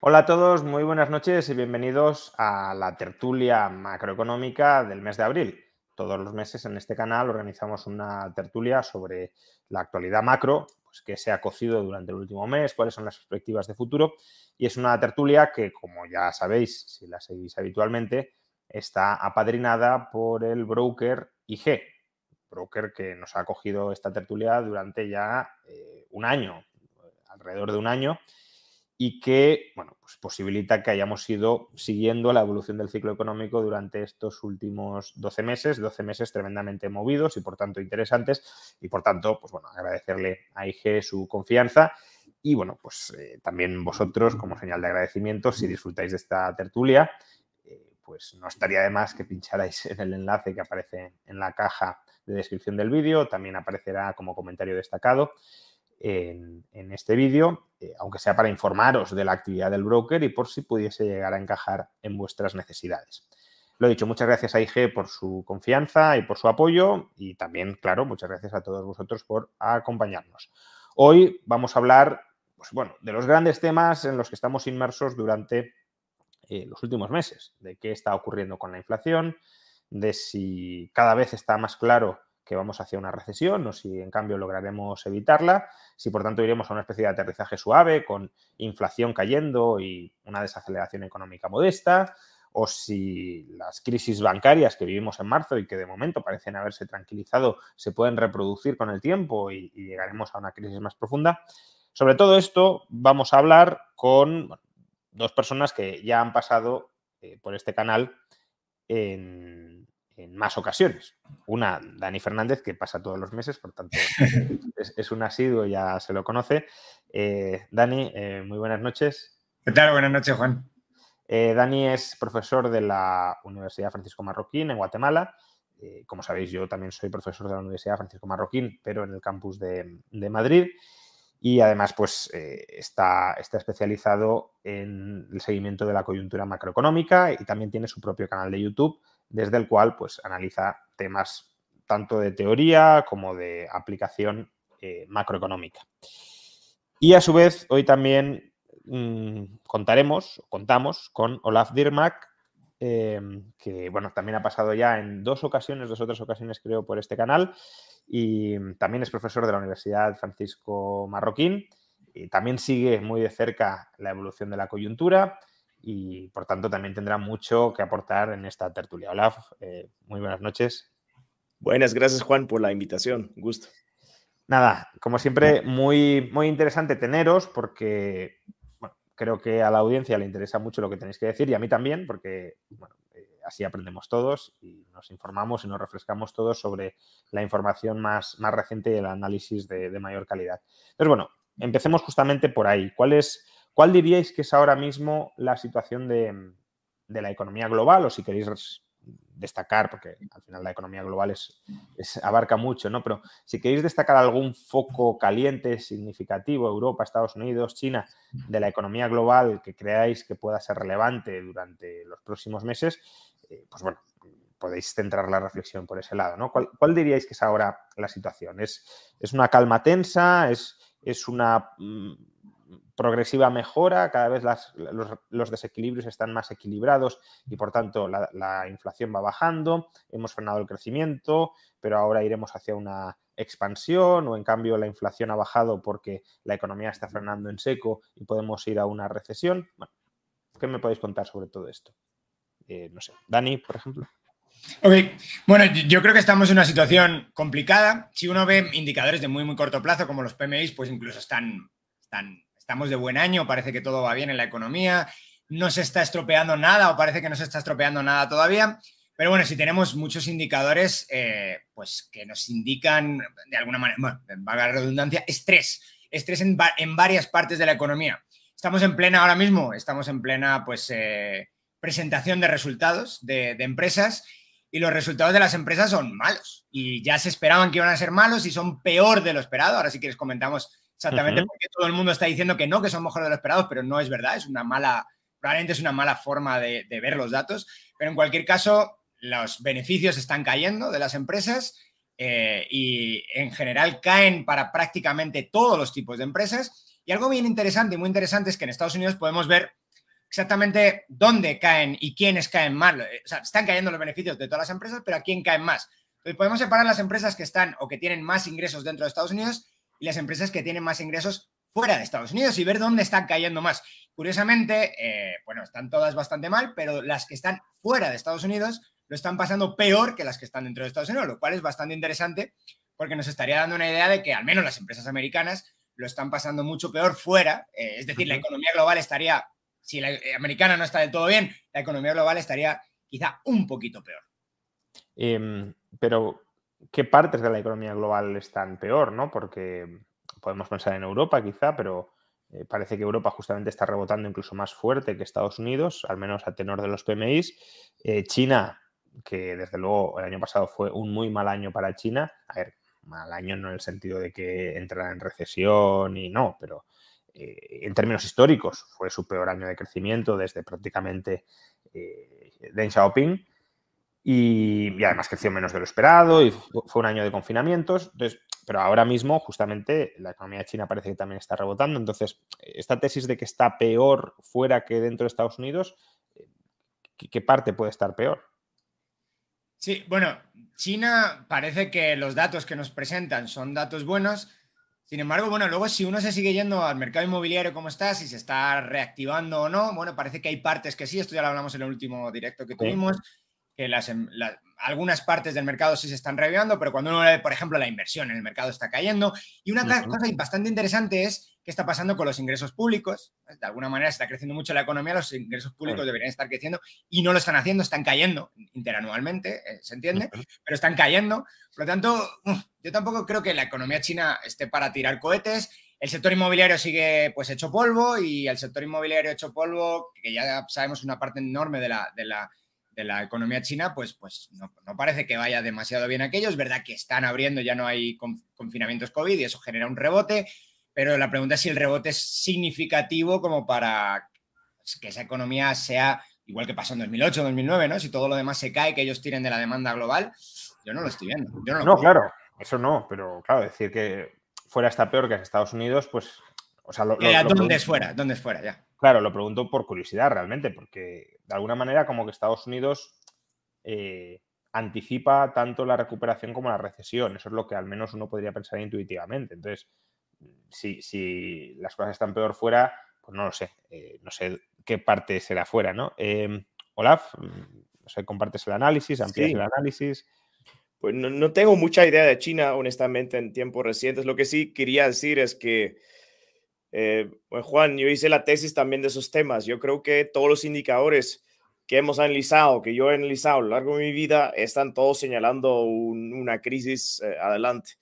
Hola a todos, muy buenas noches y bienvenidos a la tertulia macroeconómica del mes de abril. Todos los meses en este canal organizamos una tertulia sobre la actualidad macro, pues qué se ha cocido durante el último mes, cuáles son las perspectivas de futuro. Y es una tertulia que, como ya sabéis, si la seguís habitualmente, está apadrinada por el broker IG, broker que nos ha acogido esta tertulia durante ya eh, un año, alrededor de un año, y que bueno, pues posibilita que hayamos ido siguiendo la evolución del ciclo económico durante estos últimos 12 meses, 12 meses tremendamente movidos y por tanto interesantes. Y por tanto, pues bueno, agradecerle a IG su confianza y bueno, pues eh, también vosotros como señal de agradecimiento si disfrutáis de esta tertulia, eh, pues no estaría de más que pincharais en el enlace que aparece en la caja de descripción del vídeo, también aparecerá como comentario destacado en, este vídeo, eh, aunque sea para informaros de la actividad del broker y por si pudiese llegar a encajar en vuestras necesidades. Lo dicho, muchas gracias a IG por su confianza y por su apoyo y también, claro, muchas gracias a todos vosotros por acompañarnos. Hoy vamos a hablar pues, bueno, de los grandes temas en los que estamos inmersos durante eh, los últimos meses, de qué está ocurriendo con la inflación, de si cada vez está más claro que vamos hacia una recesión o si en cambio lograremos evitarla, si por tanto iremos a una especie de aterrizaje suave con inflación cayendo y una desaceleración económica modesta, o si las crisis bancarias que vivimos en marzo y que de momento parecen haberse tranquilizado se pueden reproducir con el tiempo y, llegaremos a una crisis más profunda. Sobre todo esto vamos a hablar con dos personas que ya han pasado eh, por este canal en, en más ocasiones. Una, Dani Fernández, que pasa todos los meses, por tanto es, un asiduo, ya se lo conoce. Eh, Dani, eh, muy buenas noches. ¿Qué tal? Buenas noches, Juan. Eh, Dani es profesor de la Universidad Francisco Marroquín en Guatemala. como sabéis, yo también soy profesor de la Universidad Francisco Marroquín, pero en el campus de, Madrid. Y además, pues está, está especializado en el seguimiento de la coyuntura macroeconómica y también tiene su propio canal de YouTube desde el cual pues, analiza temas tanto de teoría como de aplicación eh, macroeconómica. Y a su vez, hoy también mm, contaremos, contamos con Olaf Dirmak, em, que bueno, también ha pasado ya en dos ocasiones, dos otras ocasiones creo, por este canal, y también es profesor de la Universidad Francisco Marroquín, y también sigue muy de cerca la evolución de la coyuntura y por tanto también tendrá mucho que aportar en esta tertulia. Hola, eh, muy buenas noches. Buenas, gracias Juan por la invitación, gusto. Nada, como siempre, muy, muy interesante teneros porque creo que a la audiencia le interesa mucho lo que tenéis que decir y a mí también, porque eh, así aprendemos todos y nos informamos y nos refrescamos todos sobre la información más, más reciente y el análisis de, de mayor calidad. Entonces, bueno, empecemos justamente por ahí. ¿Cuál es ¿Cuál diríais que es ahora mismo la situación de, la economía global? O si queréis destacar, porque al final la economía global abarca mucho, ¿no? Pero si queréis destacar algún foco caliente, significativo, Europa, Estados Unidos, China, de la economía global que creáis que pueda ser relevante durante los próximos meses, eh, pues bueno, podéis centrar la reflexión por ese lado, ¿no? ¿Cuál, diríais que es ahora la situación? ¿Es, una calma tensa? ¿Es, es una mm, progresiva mejora, cada vez los, desequilibrios están más equilibrados y por tanto la, inflación va bajando, hemos frenado el crecimiento, pero ahora iremos hacia una expansión o en cambio la inflación ha bajado porque la economía está frenando en seco y podemos ir a una recesión. Bueno, ¿qué me podéis contar sobre todo esto? Eh, no sé, Dani, por ejemplo. Ok, bueno, yo creo que estamos en una situación complicada. Si uno ve indicadores de muy, muy corto plazo, como los PMI, pues incluso están estamos de buen año, parece que todo va bien en la economía, no se está estropeando nada o parece que no se está estropeando nada todavía. Pero bueno, si tenemos muchos indicadores, eh, pues que nos indican de alguna manera, bueno, valga la redundancia, estrés. estrés en, varias partes de la economía. Estamos en plena, ahora mismo, estamos en plena pues, eh, presentación de resultados de, empresas y los resultados de las empresas son malos y ya se esperaban que iban a ser malos y son peor de lo esperado. Ahora sí que les comentamos exactamente porque todo el mundo está diciendo que no, que son mejor de lo esperado, pero no es verdad, es una mala, probablemente es una mala forma de, de ver los datos, pero en cualquier caso los beneficios están cayendo de las empresas eh, y en general caen para prácticamente todos los tipos de empresas. Y algo bien interesante y muy interesante es que en Estados Unidos podemos ver exactamente dónde caen y quiénes caen más. O sea, están cayendo los beneficios de todas las empresas, pero a quién caen más. Entonces podemos separar las empresas que están o que tienen más ingresos dentro de Estados Unidos y las empresas que tienen más ingresos fuera de Estados Unidos y ver dónde están cayendo más. Curiosamente, eh, bueno, están todas bastante mal, pero las que están fuera de Estados Unidos lo están pasando peor que las que están dentro de Estados Unidos, lo cual es bastante interesante porque nos estaría dando una idea de que al menos las empresas americanas lo están pasando mucho peor fuera. Eh, es decir, la economía global estaría, si la eh, americana no está del todo bien, la economía global estaría quizá un poquito peor. Em, pero, ¿qué partes de la economía global están peor? ¿no? Porque podemos pensar en Europa quizá, pero eh, parece que Europa justamente está rebotando incluso más fuerte que Estados Unidos, al menos a tenor de los PMIs. China que desde luego el año pasado fue un muy mal año para China. A ver, mal año no en el sentido de que entrara en recesión y no, pero eh, en términos históricos fue su peor año de crecimiento desde prácticamente eh, Deng Xiaoping. Y, además creció menos de lo esperado y fue un año de confinamientos. pero ahora mismo, justamente, la economía china parece que también está rebotando. Entonces, esta tesis de que está peor fuera que dentro de Estados Unidos, eh, ¿qué parte puede estar peor? Sí, bueno, China parece que los datos que nos presentan son datos buenos. Sin embargo, bueno, luego si uno se sigue yendo al mercado inmobiliario como está, si se está reactivando o no, bueno, parece que hay partes que sí, esto ya lo hablamos en el último directo que tuvimos, que las, em, algunas partes del mercado sí se están reavivando, pero cuando uno ve, por ejemplo, la inversión en el mercado está cayendo. Y una cosa bastante interesante es qué está pasando con los ingresos públicos. De alguna manera está creciendo mucho la economía, los ingresos públicos deberían estar creciendo y no lo están haciendo, están cayendo interanualmente, eh, ¿se entiende? Pero están cayendo. Por lo tanto, yo tampoco creo que la economía china esté para tirar cohetes. El sector inmobiliario sigue pues hecho polvo y el sector inmobiliario hecho polvo, que ya sabemos una parte enorme de la, de la de la economía china, pues, pues no, parece que vaya demasiado bien aquello. Es verdad que están abriendo, ya no hay confinamientos COVID y eso genera un rebote, pero la pregunta es si el rebote es significativo como para que esa economía sea igual que pasó en 2008, 2009, ¿no? Si todo lo demás se cae, que ellos tiren de la demanda global, yo no lo estoy viendo. no, claro, eso no, pero claro, decir que fuera está peor que en Estados Unidos, pues... O sea, ¿Dónde es fuera? ¿Dónde es fuera ya? Claro, lo pregunto por curiosidad realmente, porque de alguna manera como que Estados Unidos eh, anticipa tanto la recuperación como la recesión. Eso es lo que al menos uno podría pensar intuitivamente. Entonces, si, las cosas están peor fuera, pues no lo sé. Eh, no sé qué parte será fuera, ¿no? Em, Olaf, no sé, compartes el análisis, amplías el análisis. Pues no, no, tengo mucha idea de China, honestamente, en tiempos recientes. Lo que sí quería decir es que eh, pues, Juan, yo hice la tesis también de esos temas. Yo creo que todos los indicadores que hemos analizado, que yo he analizado a lo largo de mi vida, están todos señalando una crisis eh, adelante.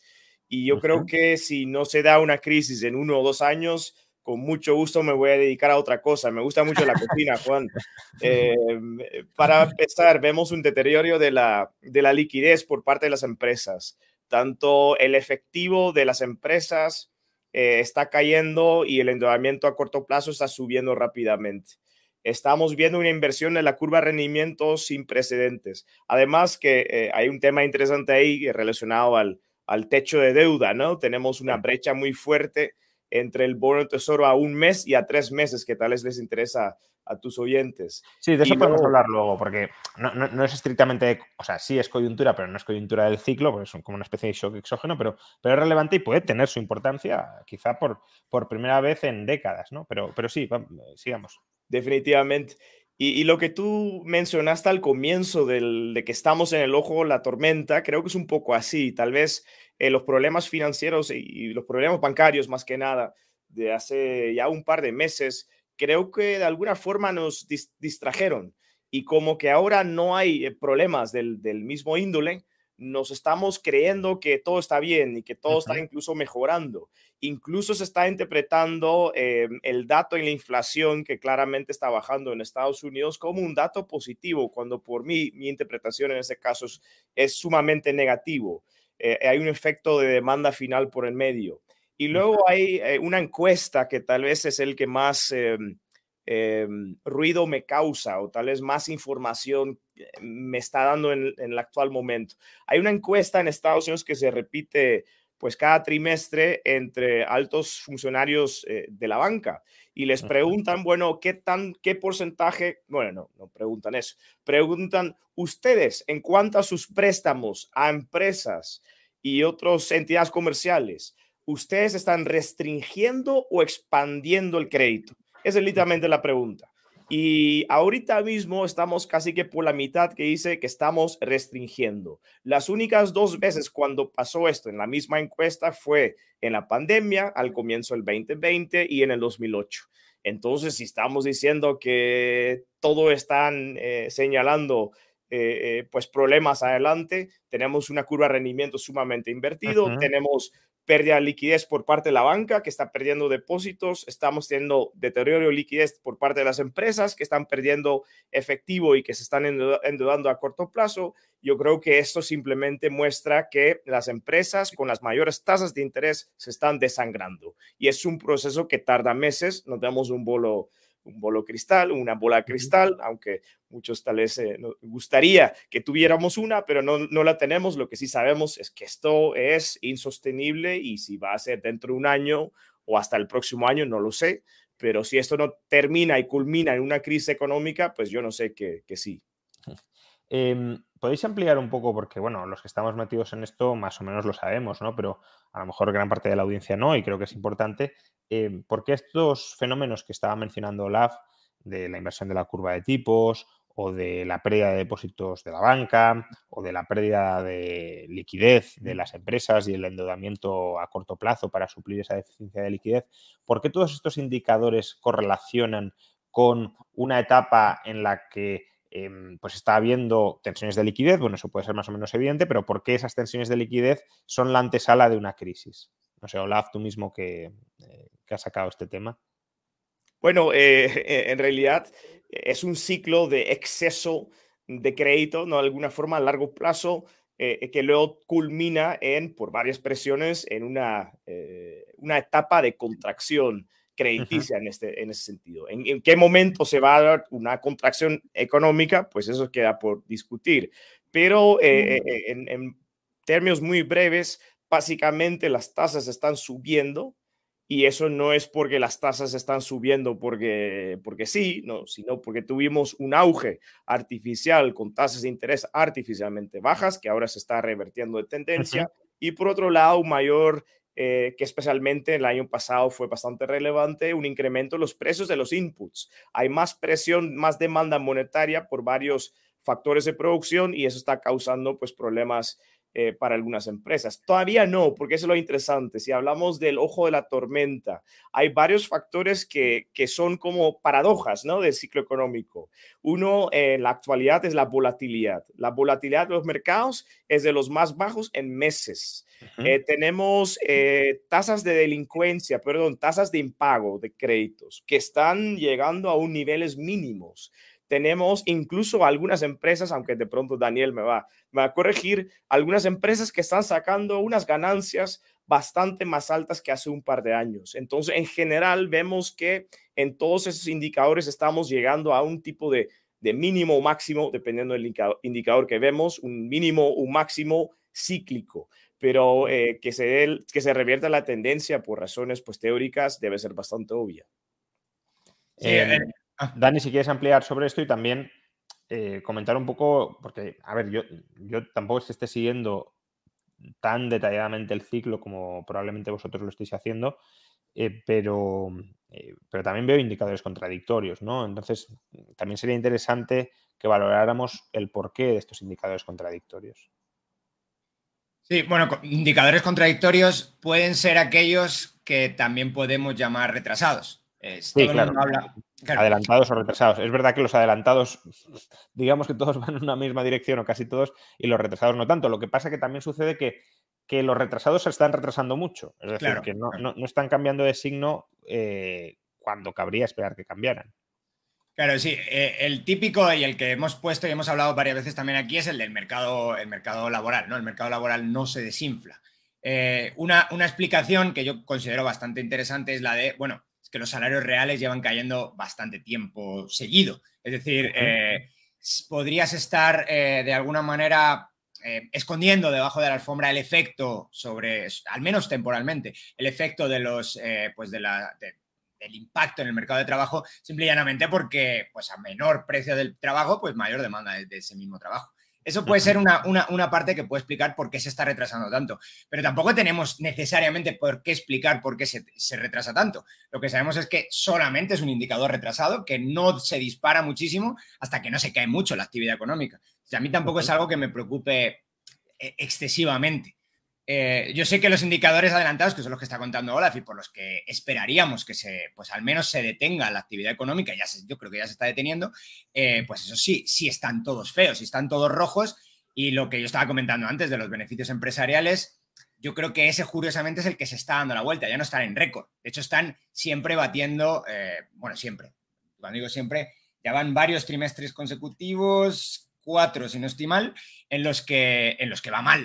Y yo creo que si no se da una crisis en uno o dos años, con mucho gusto me voy a dedicar a otra cosa. Me gusta mucho la cocina, Juan. Eh, para empezar, vemos un deterioro de la, de la liquidez por parte de las empresas. Tanto el efectivo de las empresas eh, está cayendo y el endeudamiento a corto plazo está subiendo rápidamente. Estamos viendo una inversión en la curva de rendimiento sin precedentes. Además que eh, hay un tema interesante ahí relacionado al, al techo de deuda, ¿no? Tenemos una brecha muy fuerte entre el bono de tesoro a un mes y a tres meses, que tal vez les interesa a tus oyentes. Sí, de eso podemos hablar luego, porque no, es estrictamente, o sea, sí es coyuntura, pero no es coyuntura del ciclo, porque es como una especie de shock exógeno, pero, pero es relevante y puede tener su importancia quizá por, por primera vez en décadas, ¿no? Pero, pero sí, sigamos. Definitivamente. Y, lo que tú mencionaste al comienzo de que estamos en el ojo la tormenta, creo que es un poco así. Tal vez eh, los problemas financieros y, los problemas bancarios, más que nada, de hace ya un par de meses, creo que de alguna forma nos distrajeron y como que ahora no hay eh, problemas del, mismo índole, nos estamos creyendo que todo está bien y que todo está incluso mejorando. Incluso se está interpretando eh, el dato en la inflación que claramente está bajando en Estados Unidos como un dato positivo, cuando por mí mi interpretación en ese caso es, sumamente negativo. Eh, hay un efecto de demanda final por el medio. Y luego hay eh, una encuesta que tal vez es el que más em, em, ruido me causa o tal vez más información me está dando en, en, el actual momento. Hay una encuesta en Estados Unidos que se repite pues cada trimestre entre altos funcionarios eh, de la banca y les preguntan, bueno, ¿qué tan, qué porcentaje? Bueno, no, no preguntan eso. Preguntan ustedes en cuanto a sus préstamos a empresas y otras entidades comerciales, ¿ustedes están restringiendo o expandiendo el crédito? Esa es literalmente la pregunta. Y ahorita mismo estamos casi que por la mitad que dice que estamos restringiendo. Las únicas dos veces cuando pasó esto en la misma encuesta fue en la pandemia, al comienzo del 2020 y en el 2008. Entonces, si estamos diciendo que todo están eh, señalando eh, eh, pues problemas adelante, tenemos una curva de rendimiento sumamente invertido, tenemos pérdida de liquidez por parte de la banca que está perdiendo depósitos, estamos teniendo deterioro de liquidez por parte de las empresas que están perdiendo efectivo y que se están endeudando a corto plazo. Yo creo que esto simplemente muestra que las empresas con las mayores tasas de interés se están desangrando y es un proceso que tarda meses, no tenemos un bolo un bolo cristal, una bola cristal, aunque muchos tal vez eh, nos gustaría que tuviéramos una, pero no, no la tenemos. Lo que sí sabemos es que esto es insostenible y si va a ser dentro de un año o hasta el próximo año, no lo sé. Pero si esto no termina y culmina en una crisis económica, pues yo no sé que, que sí. Em, Podéis ampliar un poco, porque bueno, los que estamos metidos en esto más o menos lo sabemos, ¿no? Pero a lo mejor gran parte de la audiencia no, y creo que es importante. Eh, ¿Por qué estos fenómenos que estaba mencionando Olaf, de la inversión de la curva de tipos, o de la pérdida de depósitos de la banca, o de la pérdida de liquidez de las empresas y el endeudamiento a corto plazo para suplir esa deficiencia de liquidez, ¿por qué todos estos indicadores correlacionan con una etapa en la que Em, pues está habiendo tensiones de liquidez, bueno, eso puede ser más o menos evidente, pero ¿por qué esas tensiones de liquidez son la antesala de una crisis? No sé, Olaf, tú mismo que, eh, has sacado este tema. Bueno, eh, en realidad es un ciclo de exceso de crédito, ¿no? De alguna forma a largo plazo, eh, que luego culmina en, por varias presiones, en una, una etapa de contracción crediticia en, este, en ese sentido. ¿En, qué momento se va a dar una contracción económica? Pues eso queda por discutir. Pero eh, eh, en, términos muy breves, básicamente las tasas están subiendo y eso no es porque las tasas están subiendo porque, porque sí, no, sino porque tuvimos un auge artificial con tasas de interés artificialmente bajas que ahora se está revertiendo de tendencia. Y por otro lado, mayor eh, que especialmente el año pasado fue bastante relevante, un incremento en los precios de los inputs. Hay más presión, más demanda monetaria por varios factores de producción y eso está causando pues problemas eh, para algunas empresas. Todavía no, porque eso es lo interesante. Si hablamos del ojo de la tormenta, hay varios factores que, que son como paradojas ¿no? del ciclo económico. Uno en la actualidad es la volatilidad. La volatilidad de los mercados es de los más bajos en meses. Eh, tenemos eh, tasas de delincuencia, perdón, tasas de impago de créditos que están llegando a un niveles mínimos tenemos incluso algunas empresas, aunque de pronto Daniel me va, me va a corregir, algunas empresas que están sacando unas ganancias bastante más altas que hace un par de años. Entonces, en general, vemos que en todos esos indicadores estamos llegando a un tipo de, de mínimo o máximo, dependiendo del indicador que vemos, un mínimo o máximo cíclico, pero eh, que, se, que se revierta la tendencia por razones pues, teóricas debe ser bastante obvia. Eh, Ah. Dani, si quieres ampliar sobre esto y también eh, comentar un poco, porque, a ver, yo, yo tampoco es que esté siguiendo tan detalladamente el ciclo como probablemente vosotros lo estéis haciendo, eh, pero, eh, pero también veo indicadores contradictorios, ¿no? Entonces, también sería interesante que valoráramos el porqué de estos indicadores contradictorios. Sí, bueno, indicadores contradictorios pueden ser aquellos que también podemos llamar retrasados. Sí, claro. Adelantados o retrasados. Es verdad que los adelantados, digamos que todos van en una misma dirección o casi todos, y los retrasados no tanto. Lo que pasa que también sucede que, que los retrasados se están retrasando mucho. Es decir, que no, están cambiando de signo eh, cuando cabría esperar que cambiaran. Claro, sí. Eh, el típico y el que hemos puesto y hemos hablado varias veces también aquí es el del mercado, el mercado laboral, ¿no? El mercado laboral no se desinfla. Eh, una, una, explicación que yo considero bastante interesante es la de, bueno, es que los salarios reales llevan cayendo bastante tiempo seguido. Es decir, eh, podrías estar de alguna manera escondiendo debajo de la alfombra el efecto sobre, al menos temporalmente, el efecto de los, pues de la, el impacto en el mercado de trabajo, simple y llanamente porque pues a menor precio del trabajo, pues mayor demanda de, ese mismo trabajo. Eso puede ser una, una, parte que puede explicar por qué se está retrasando tanto, pero tampoco tenemos necesariamente por qué explicar por qué se, se, retrasa tanto. Lo que sabemos es que solamente es un indicador retrasado, que no se dispara muchísimo hasta que no se cae mucho la actividad económica. a mí tampoco es algo que me preocupe eh, excesivamente. Eh, yo sé que los indicadores adelantados, que son los que está contando Olaf y por los que esperaríamos que se, pues al menos se detenga la actividad económica, ya yo creo que ya se está deteniendo, eh, pues eso sí, sí están todos feos, sí están todos rojos. Y lo que yo estaba comentando antes de los beneficios empresariales, yo creo que ese curiosamente es el que se está dando la vuelta, ya no están en récord. De hecho, están siempre batiendo, eh, bueno, siempre, cuando digo siempre, ya van varios trimestres consecutivos, cuatro, si no estoy mal, en los que, en los que va mal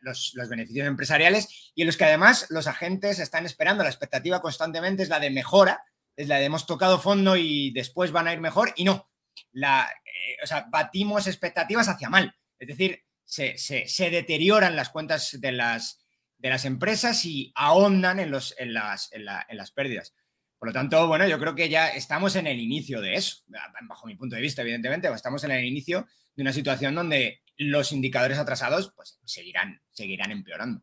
los, beneficios empresariales y en los que además los agentes están esperando. La expectativa constantemente es la de mejora, es la de hemos tocado fondo y después van a ir mejor y no. La, eh, o sea, batimos expectativas hacia mal. Es decir, se, deterioran las cuentas de las, de las empresas y ahondan en, los, en, las, en las pérdidas. Por lo tanto, bueno, yo creo que ya estamos en el inicio de eso, bajo mi punto de vista, evidentemente, estamos en el inicio de una situación donde los indicadores atrasados pues, seguirán, seguirán empeorando.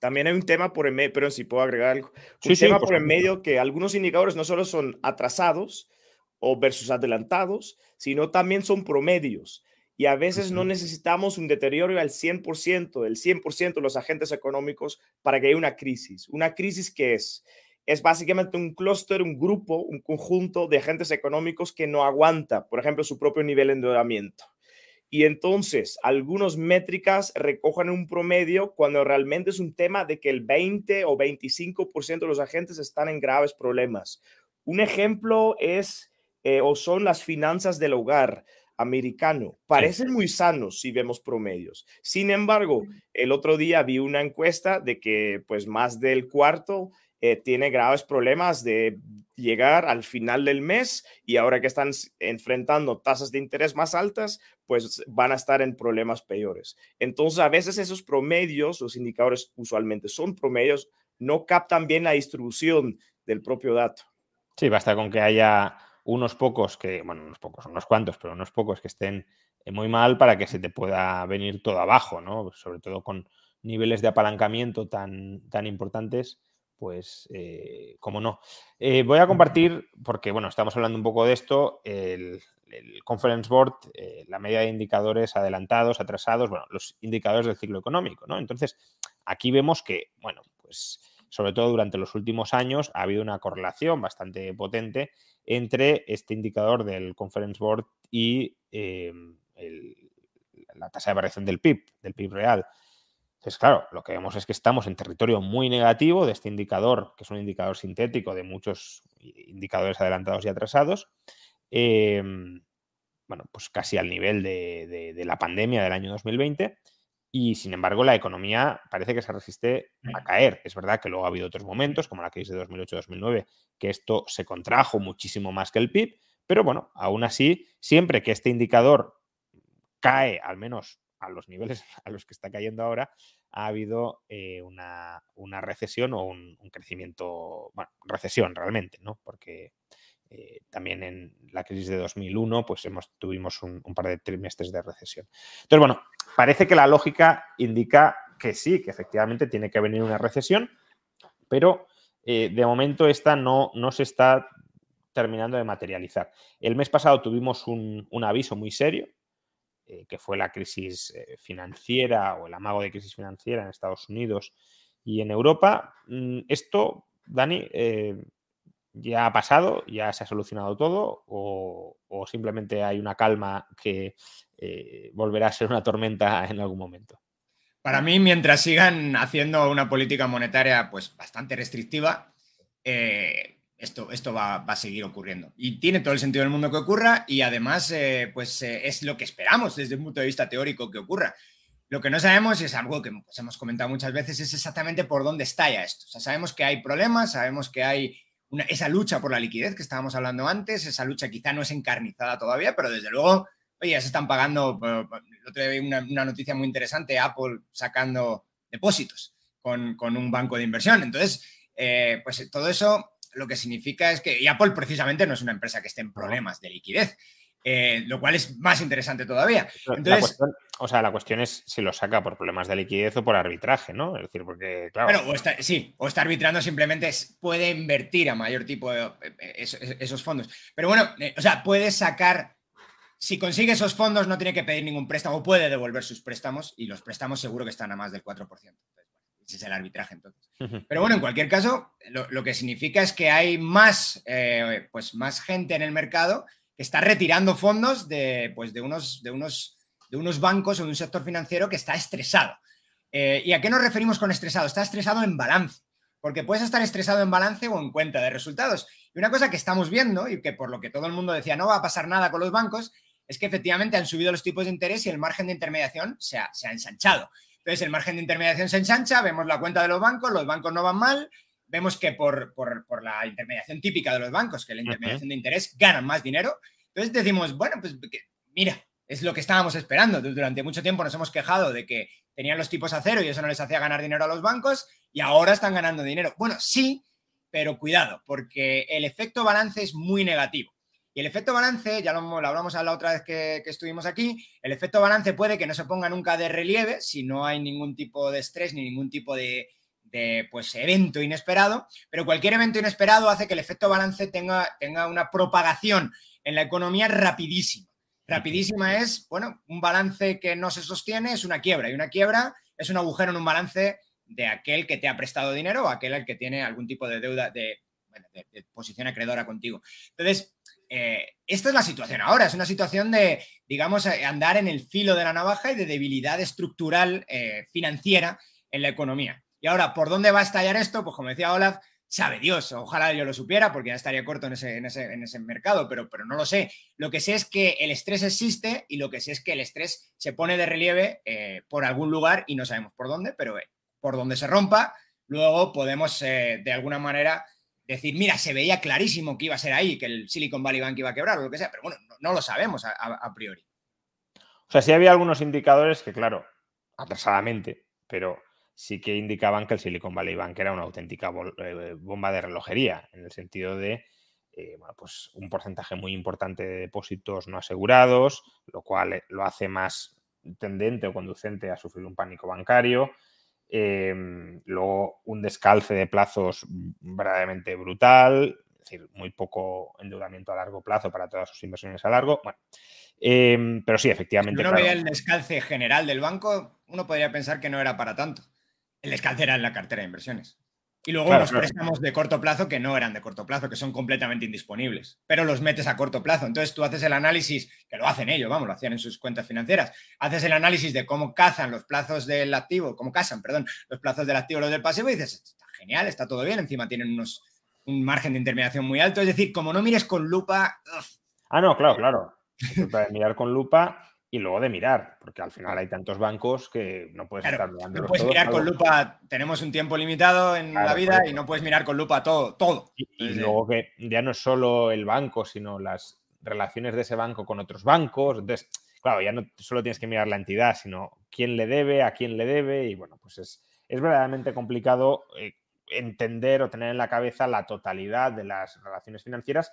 También hay un tema por el medio, pero si puedo agregar algo. Un tema por el medio que algunos indicadores no solo son atrasados o versus adelantados, sino también son promedios. Y a veces no necesitamos un deterioro al 100%, del 100% de los agentes económicos para que haya una crisis. Una crisis que es es básicamente un clúster, un grupo, un conjunto de agentes económicos que no aguanta, por ejemplo, su propio nivel de endeudamiento. Y entonces, algunas métricas recogen un promedio cuando realmente es un tema de que el 20 o 25% de los agentes están en graves problemas. Un ejemplo es eh, o son las finanzas del hogar americano. Parecen muy sanos si vemos promedios. Sin embargo, el otro día vi una encuesta de que pues más del cuarto eh, tiene graves problemas de llegar al final del mes y ahora que están enfrentando tasas de interés más altas, pues van a estar en problemas peores. Entonces, a veces esos promedios, los indicadores usualmente son promedios, no captan bien la distribución del propio dato. Sí, basta con que haya unos pocos que, bueno, unos pocos, unos cuantos, pero unos pocos que estén eh, muy mal para que se te pueda venir todo abajo, ¿no? Sobre todo con niveles de apalancamiento tan, tan importantes pues, eh, como no. Eh, voy a compartir, porque, bueno, estamos hablando un poco de esto, el, Conference Board, eh, la media de indicadores adelantados, atrasados, bueno, los indicadores del ciclo económico, ¿no? Entonces, aquí vemos que, bueno, pues, sobre todo durante los últimos años, ha habido una correlación bastante potente entre este indicador del Conference Board y la tasa de variación del PIB, del PIB real. Entonces, claro, lo que vemos es que estamos en territorio muy negativo de este indicador, que es un indicador sintético de muchos indicadores adelantados y atrasados. Em, bueno, pues casi al nivel de, la pandemia del año 2020. Y sin embargo, la economía parece que se resiste a caer. Es verdad que luego ha habido otros momentos, como la crisis de 2008-2009, que esto se contrajo muchísimo más que el PIB. Pero bueno, aún así, siempre que este indicador cae al menos a los niveles a los que está cayendo ahora, ha habido eh, una, recesión o un, crecimiento, bueno, recesión realmente, ¿no? Porque eh, también en la crisis de 2001, pues hemos, tuvimos un, par de trimestres de recesión. Entonces, bueno, parece que la lógica indica que sí, que efectivamente tiene que venir una recesión, pero eh, de momento esta no, no se está terminando de materializar. El mes pasado tuvimos un, un aviso muy serio eh, que fue la crisis eh, financiera o el amago de crisis financiera en Estados Unidos y en Europa. Mm, esto, Dani, eh, ya ha pasado, ya se ha solucionado todo o, simplemente hay una calma que volverá a ser una tormenta en algún momento? Para mí, mientras sigan haciendo una política monetaria pues bastante restrictiva, esto, esto va, a seguir ocurriendo. Y tiene todo el sentido del mundo que ocurra y además eh, pues, es lo que esperamos desde un punto de vista teórico que ocurra. Lo que no sabemos, es algo que pues, hemos comentado muchas veces, es exactamente por dónde estalla esto. Sabemos que hay problemas, sabemos que hay esa lucha por la liquidez que estábamos hablando antes, esa lucha quizá no es encarnizada todavía, pero desde luego, oye, ya se están pagando, eh, el otro día una, una noticia muy interesante, Apple sacando depósitos con, un banco de inversión. Entonces, eh, pues todo eso lo que significa es que, y Apple precisamente no es una empresa que esté en problemas de liquidez, eh, lo cual es más interesante todavía. Entonces, o sea, la cuestión es si lo saca por problemas de liquidez o por arbitraje, ¿no? Es decir, porque, claro. o está, sí, o está arbitrando simplemente puede invertir a mayor tipo de eh, eh, esos, fondos. Pero bueno, o sea, puede sacar. Si consigue esos fondos, no tiene que pedir ningún préstamo, puede devolver sus préstamos y los préstamos seguro que están a más del 4%. Ese es el arbitraje entonces. Pero bueno, en cualquier caso, lo, que significa es que hay más, pues más gente en el mercado que está retirando fondos de, pues de, unos, de, unos, de unos bancos o de un sector financiero que está estresado. Eh, ¿Y a qué nos referimos con estresado? Está estresado en balance, porque puedes estar estresado en balance o en cuenta de resultados. Y una cosa que estamos viendo y que por lo que todo el mundo decía no va a pasar nada con los bancos, es que efectivamente han subido los tipos de interés y el margen de intermediación se ha, se ha ensanchado. Entonces el margen de intermediación se ensancha, vemos la cuenta de los bancos, los bancos no van mal, vemos que por, la intermediación típica de los bancos, que la intermediación de interés, ganan más dinero. Entonces decimos, bueno, pues mira, es lo que estábamos esperando. Durante mucho tiempo nos hemos quejado de que tenían los tipos a cero y eso no les hacía ganar dinero a los bancos y ahora están ganando dinero. Bueno, sí, pero cuidado, porque el efecto balance es muy negativo. Y el efecto balance, ya lo, hablamos la otra vez que, que, estuvimos aquí, el efecto balance puede que no se ponga nunca de relieve si no hay ningún tipo de estrés ni ningún tipo de, de pues, evento inesperado, pero cualquier evento inesperado hace que el efecto balance tenga, tenga una propagación en la economía rapidísima. Rapidísima es, bueno, un balance que no se sostiene es una quiebra y una quiebra es un agujero en un balance de aquel que te ha prestado dinero o aquel al que tiene algún tipo de deuda de, posición acreedora contigo. Entonces, eh, esta es la situación ahora, es una situación de, digamos, andar en el filo de la navaja y de debilidad estructural eh, financiera en la economía. Y ahora, ¿por dónde va a estallar esto? Pues como decía Olaf, sabe Dios, ojalá yo lo supiera porque ya estaría corto en ese, en ese, mercado, pero, pero, no lo sé. Lo que sé es que el estrés existe y lo que sé es que el estrés se pone de relieve eh, por algún lugar y no sabemos por dónde, pero eh, por donde se rompa, luego podemos eh, de alguna manera decir, mira, se veía clarísimo que iba a ser ahí, que el Silicon Valley Bank iba a quebrar o lo que sea, pero bueno, no, lo sabemos a, priori. O sea, sí había algunos indicadores que, claro, atrasadamente, pero sí que indicaban que el Silicon Valley Bank era una auténtica eh, bomba de relojería, en el sentido de eh, pues un porcentaje muy importante de depósitos no asegurados, lo cual eh, lo hace más tendente o conducente a sufrir un pánico bancario. Em, luego un descalce de plazos verdaderamente brutal, es decir, muy poco endeudamiento a largo plazo para todas sus inversiones a largo. Bueno, em, pero sí, efectivamente. Si uno veía el descalce general del banco, uno podría pensar que no era para tanto el escalcera en la cartera de inversiones. Y luego los préstamos de corto plazo que no eran de corto plazo, que son completamente indisponibles, pero los metes a corto plazo. Entonces tú haces el análisis, que lo hacen ellos, vamos, lo hacían en sus cuentas financieras, haces el análisis de cómo cazan los plazos del activo, cómo cazan, perdón, los plazos del activo y los del pasivo y dices, está genial, está todo bien, encima tienen unos, un margen de intermediación muy alto. Es decir, como no mires con lupa... Ah, no, claro, claro. mirar con lupa y luego de mirar, porque al final hay tantos bancos que no puedes estar mirando. No puedes mirar con lupa, tenemos un tiempo limitado en la vida y no puedes mirar con lupa todo. todo. Y, luego que ya no es solo el banco, sino las relaciones de ese banco con otros bancos. Entonces, claro, ya no solo tienes que mirar la entidad, sino quién le debe, a quién le debe, y bueno, pues es, es verdaderamente complicado eh, entender o tener en la cabeza la totalidad de las relaciones financieras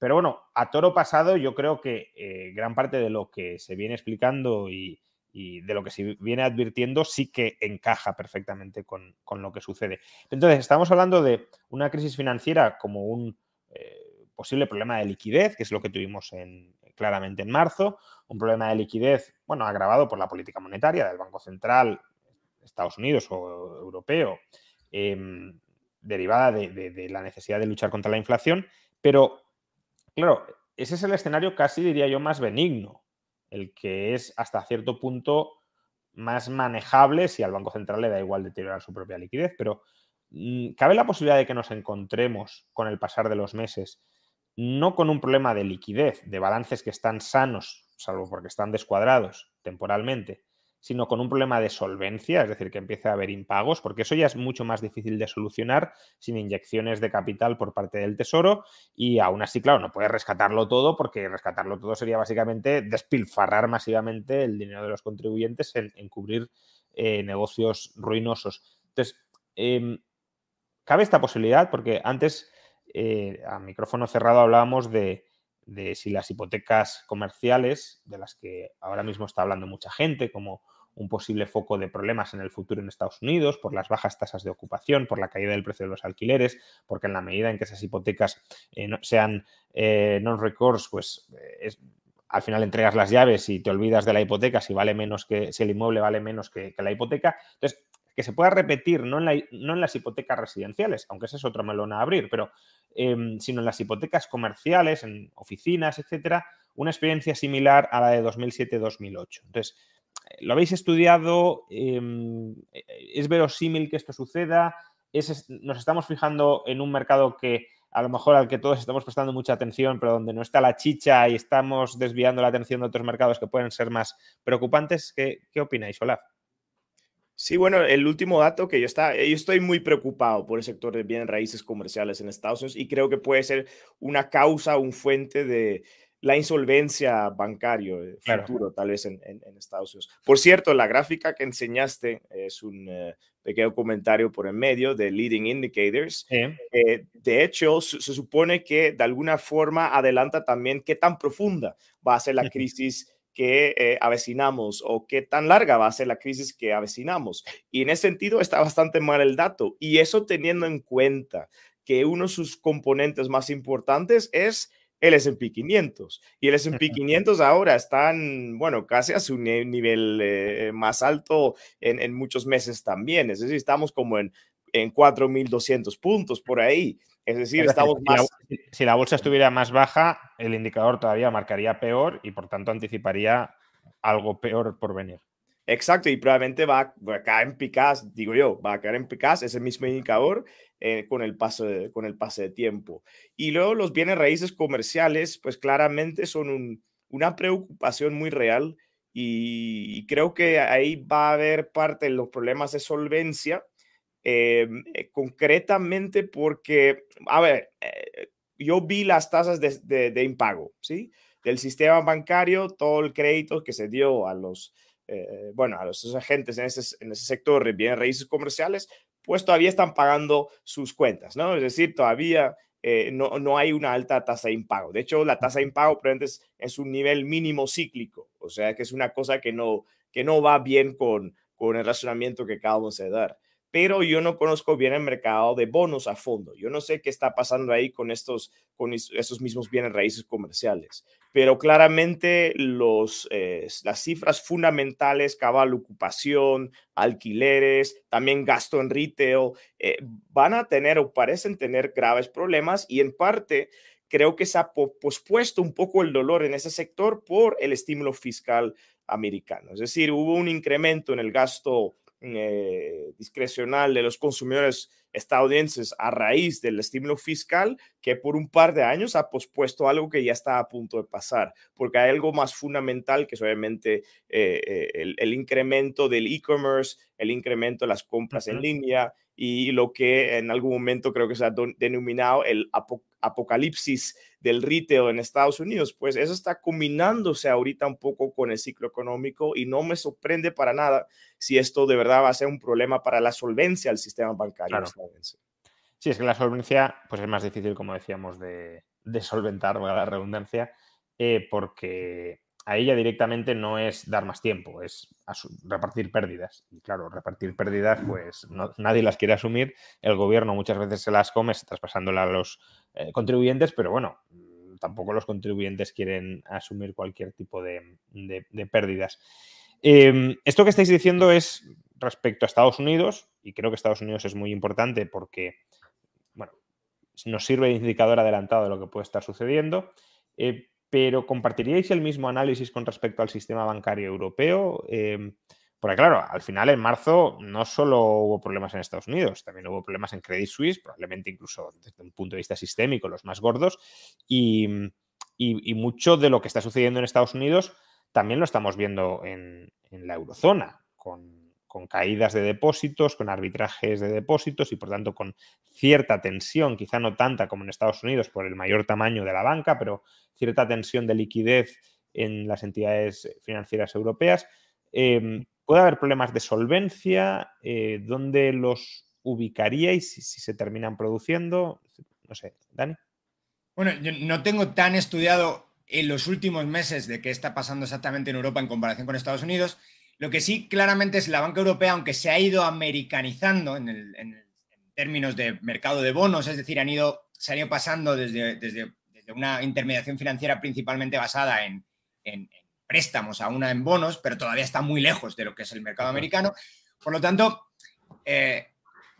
pero bueno, a toro pasado yo creo que eh, gran parte de lo que se viene explicando y, de lo que se viene advirtiendo sí que encaja perfectamente con, lo que sucede. Entonces, estamos hablando de una crisis financiera como un eh, posible problema de liquidez, que es lo que tuvimos en, claramente en marzo, un problema de liquidez, bueno, agravado por la política monetaria del Banco Central, Estados Unidos o europeo, em, derivada de, la necesidad de luchar contra la inflación, pero claro, ese es el escenario casi diría yo más benigno, el que es hasta cierto punto más manejable si al Banco Central le da igual deteriorar su propia liquidez, pero mm, ¿cabe la posibilidad de que nos encontremos con el pasar de los meses no con un problema de liquidez, de balances que están sanos, salvo porque están descuadrados temporalmente, sino con un problema de solvencia, es decir, que empiece a haber impagos, porque eso ya es mucho más difícil de solucionar sin inyecciones de capital por parte del Tesoro y aún así, claro, no puedes rescatarlo todo porque rescatarlo todo sería básicamente despilfarrar masivamente el dinero de los contribuyentes en, cubrir eh, negocios ruinosos. Entonces, em, cabe esta posibilidad porque antes, eh, a micrófono cerrado, hablábamos de de si las hipotecas comerciales, de las que ahora mismo está hablando mucha gente, como un posible foco de problemas en el futuro en Estados Unidos, por las bajas tasas de ocupación, por la caída del precio de los alquileres, porque en la medida en que esas hipotecas eh, sean eh, non-recourse, pues eh, al final entregas las llaves y te olvidas de la hipoteca si vale menos que, si el inmueble vale menos que, la hipoteca. Entonces, que se pueda repetir, no en, las hipotecas residenciales, aunque ese es otro melón a abrir, pero em, sino en las hipotecas comerciales, en oficinas, etcétera, una experiencia similar a la de 2007-2008. Entonces, ¿lo habéis estudiado? Em, ¿Es verosímil que esto suceda? ¿Nos estamos fijando en un mercado que a lo mejor al que todos estamos prestando mucha atención, pero donde no está la chicha y estamos desviando la atención de otros mercados que pueden ser más preocupantes? ¿Qué, qué opináis, Olaf? Sí, bueno, el último dato que yo, está, yo estoy muy preocupado por el sector de bienes raíces comerciales en Estados Unidos y creo que puede ser una causa, un fuente de la insolvencia bancario eh, futuro, tal vez en, Estados Unidos. Por cierto, la gráfica que enseñaste es un eh, pequeño comentario por en medio de Leading Indicators. Eh, de hecho, se, se supone que de alguna forma adelanta también qué tan profunda va a ser la crisis que eh, avecinamos o qué tan larga va a ser la crisis que avecinamos. Y en ese sentido está bastante mal el dato. Y eso teniendo en cuenta que uno de sus componentes más importantes es el S&P 500. Y el S&P 500 ahora está, bueno, casi a su nivel eh, más alto en, en, muchos meses también. Es decir, estamos como en, en 4.200 puntos por ahí. Es decir, estamos más... Si la, bolsa estuviera más baja, el indicador todavía marcaría peor y por tanto anticiparía algo peor por venir. Exacto, y probablemente va, a caer en picas, digo yo, va a caer en picas ese mismo indicador eh, con, el paso de, con el pase de tiempo. Y luego los bienes raíces comerciales, pues claramente son una preocupación muy real y creo que ahí va a haber parte de los problemas de solvencia Em, eh, concretamente porque, a ver, eh, yo vi las tasas de, de, impago, ¿sí? Del sistema bancario, todo el crédito que se dio a los, eh, bueno, a los agentes en ese, en ese sector de bienes raíces comerciales, pues todavía están pagando sus cuentas, ¿no? Es decir, todavía no, no, hay una alta tasa de impago. De hecho, la tasa de impago es, es un nivel mínimo cíclico, o sea que es una cosa que no, que no va bien con, con el razonamiento que acabamos de dar pero yo no conozco bien el mercado de bonos a fondo. Yo no sé qué está pasando ahí con estos, con estos mismos bienes raíces comerciales, pero claramente los, eh, las cifras fundamentales, cabal ocupación, alquileres, también gasto en retail, eh, van a tener o parecen tener graves problemas y en parte creo que se ha pospuesto un poco el dolor en ese sector por el estímulo fiscal americano. Es decir, hubo un incremento en el gasto eh, discrecional de los consumidores estadounidenses a raíz del estímulo fiscal que por un par de años ha pospuesto algo que ya está a punto de pasar, porque hay algo más fundamental que es obviamente eh, eh, el, el, incremento del e-commerce, el incremento de las compras en línea y lo que en algún momento creo que se ha denominado el apocalipsis del retail en Estados Unidos, pues eso está combinándose ahorita un poco con el ciclo económico y no me sorprende para nada si esto de verdad va a ser un problema para la solvencia del sistema bancario estadounidense. Sí, es que la solvencia pues es más difícil, como decíamos, de, de solventar, la redundancia, eh, porque ahí ya directamente no es dar más tiempo, es repartir pérdidas. Y claro, repartir pérdidas, pues nadie las quiere asumir. El gobierno muchas veces se las come traspasándolas a los eh, contribuyentes, pero bueno, tampoco los contribuyentes quieren asumir cualquier tipo de, pérdidas. Em, esto que estáis diciendo es respecto a Estados Unidos, y creo que Estados Unidos es muy importante porque nos sirve de indicador adelantado de lo que puede estar sucediendo. Eh, pero ¿compartiríais el mismo análisis con respecto al sistema bancario europeo? Em, porque claro, al final en marzo no solo hubo problemas en Estados Unidos, también hubo problemas en Credit Suisse, probablemente incluso desde un punto de vista sistémico, los más gordos, y, mucho de lo que está sucediendo en Estados Unidos también lo estamos viendo en, la eurozona, con, caídas de depósitos, con arbitrajes de depósitos y por tanto con cierta tensión, quizá no tanta como en Estados Unidos por el mayor tamaño de la banca, pero cierta tensión de liquidez en las entidades financieras europeas. Em, ¿Puede haber problemas de solvencia? Eh, ¿Dónde los ubicaríais si, se terminan produciendo? No sé, Dani. Bueno, yo no tengo tan estudiado en los últimos meses de qué está pasando exactamente en Europa en comparación con Estados Unidos. Lo que sí claramente es la banca europea, aunque se ha ido americanizando en, términos de mercado de bonos, es decir, han ido, se han ido pasando desde, desde, una intermediación financiera principalmente basada en, en préstamos a una en bonos, pero todavía está muy lejos de lo que es el mercado americano. Por lo tanto, eh,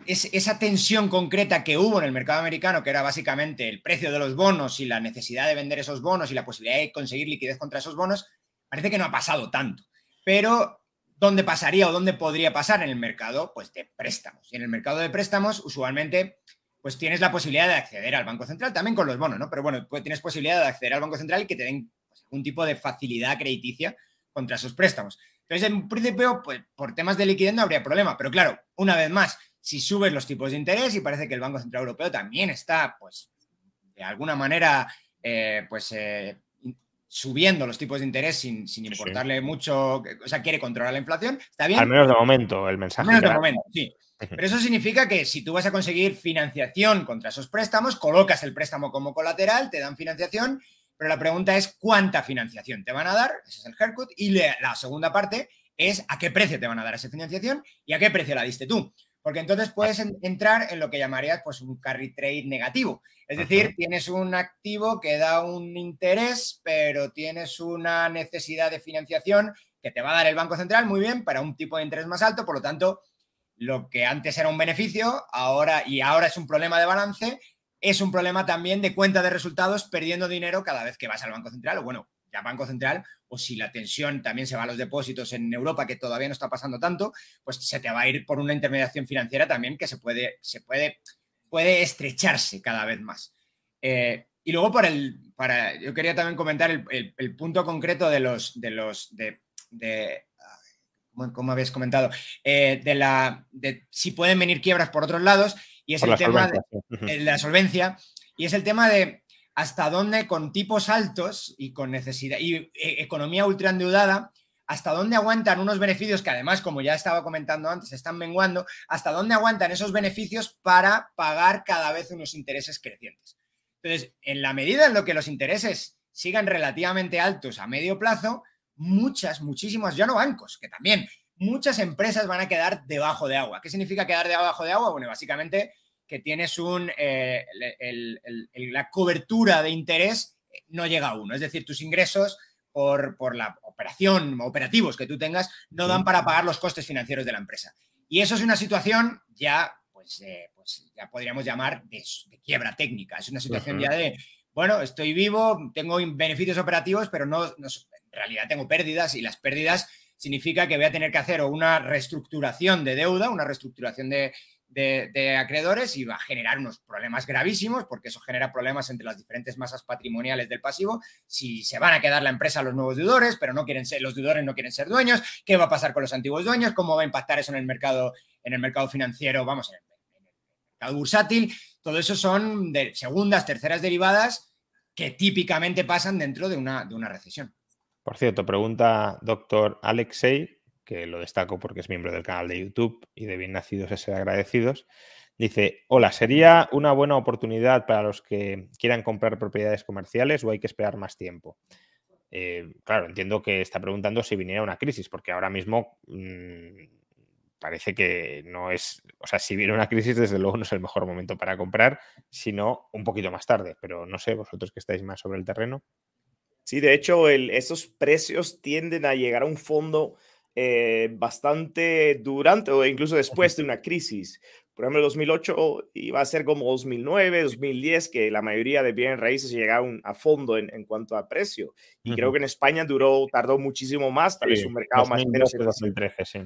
es, esa tensión concreta que hubo en el mercado americano, que era básicamente el precio de los bonos y la necesidad de vender esos bonos y la posibilidad de conseguir liquidez contra esos bonos, parece que no ha pasado tanto. Pero, ¿dónde pasaría o dónde podría pasar en el mercado? Pues de préstamos. Y en el mercado de préstamos, usualmente, pues tienes la posibilidad de acceder al Banco Central, también con los bonos, ¿no? Pero bueno, pues tienes posibilidad de acceder al Banco Central y que te den un tipo de facilidad crediticia contra esos préstamos. Entonces, en principio, pues, por temas de liquidez no habría problema, pero claro, una vez más, si subes los tipos de interés y parece que el Banco Central Europeo también está, pues, de alguna manera, eh, pues, eh, subiendo los tipos de interés sin, importarle mucho, o sea, quiere controlar la inflación, está bien. Al menos de momento, el mensaje. Al menos de momento, sí. Pero eso significa que si tú vas a conseguir financiación contra esos préstamos, colocas el préstamo como colateral, te dan financiación pero la pregunta es cuánta financiación te van a dar, ese es el haircut, y la segunda parte es a qué precio te van a dar esa financiación y a qué precio la diste tú. Porque entonces puedes entrar en lo que llamarías pues, un carry trade negativo. Es decir, tienes un activo que da un interés, pero tienes una necesidad de financiación que te va a dar el Banco Central, muy bien, para un tipo de interés más alto. Por lo tanto, lo que antes era un beneficio, ahora y ahora es un problema de balance, es un problema también de cuenta de resultados perdiendo dinero cada vez que vas al Banco Central, o bueno, ya Banco Central, o si la tensión también se va a los depósitos en Europa, que todavía no está pasando tanto, pues se te va a ir por una intermediación financiera también que se puede, se puede, puede estrecharse cada vez más. Eh, y luego por el, para, yo quería también comentar el, punto concreto de los, de los, de, de como habéis comentado, eh, de la, de si pueden venir quiebras por otros lados. Y es el tema de, la solvencia. Y es el tema de hasta dónde con tipos altos y con necesidad y e, economía ultra endeudada, hasta dónde aguantan unos beneficios que además, como ya estaba comentando antes, están menguando, hasta dónde aguantan esos beneficios para pagar cada vez unos intereses crecientes. Entonces, en la medida en lo que los intereses sigan relativamente altos a medio plazo, muchas, muchísimas, ya no bancos, que también muchas empresas van a quedar debajo de agua. ¿Qué significa quedar debajo de agua? Bueno, básicamente que tienes un, eh, la cobertura de interés eh, no llega a uno. Es decir, tus ingresos por, por, la operación, operativos que tú tengas, no dan para pagar los costes financieros de la empresa. Y eso es una situación ya, pues, eh, pues ya podríamos llamar de, quiebra técnica. Es una situación ya de, bueno, estoy vivo, tengo beneficios operativos, pero no, en realidad tengo pérdidas y las pérdidas significa que voy a tener que hacer una reestructuración de deuda, una reestructuración de, acreedores y va a generar unos problemas gravísimos porque eso genera problemas entre las diferentes masas patrimoniales del pasivo. Si se van a quedar la empresa los nuevos deudores, pero no quieren ser, los deudores no quieren ser dueños, ¿qué va a pasar con los antiguos dueños? ¿Cómo va a impactar eso en el mercado, en el mercado financiero? Vamos, en el, mercado bursátil. Todo eso son de segundas, terceras derivadas que típicamente pasan dentro de una, de una recesión. Por cierto, pregunta doctor Alexei, que lo destaco porque es miembro del canal de YouTube y de bien nacidos es agradecidos. Dice, hola, ¿sería una buena oportunidad para los que quieran comprar propiedades comerciales o hay que esperar más tiempo? Eh, claro, entiendo que está preguntando si viniera una crisis, porque ahora mismo mm, parece que no es, o sea, si viene una crisis, desde luego no es el mejor momento para comprar, sino un poquito más tarde, pero no sé, vosotros que estáis más sobre el terreno. Sí, de hecho, esos precios tienden a llegar a un fondo eh, bastante durante o incluso después de una crisis. por ejemplo, 2008 iba a ser como 2009, 2010, que la mayoría de bienes raíces llegaron a fondo en, en cuanto a precio. Y creo que en España duró, tardó muchísimo más, tal vez un mercado más... Menos 2013, sí.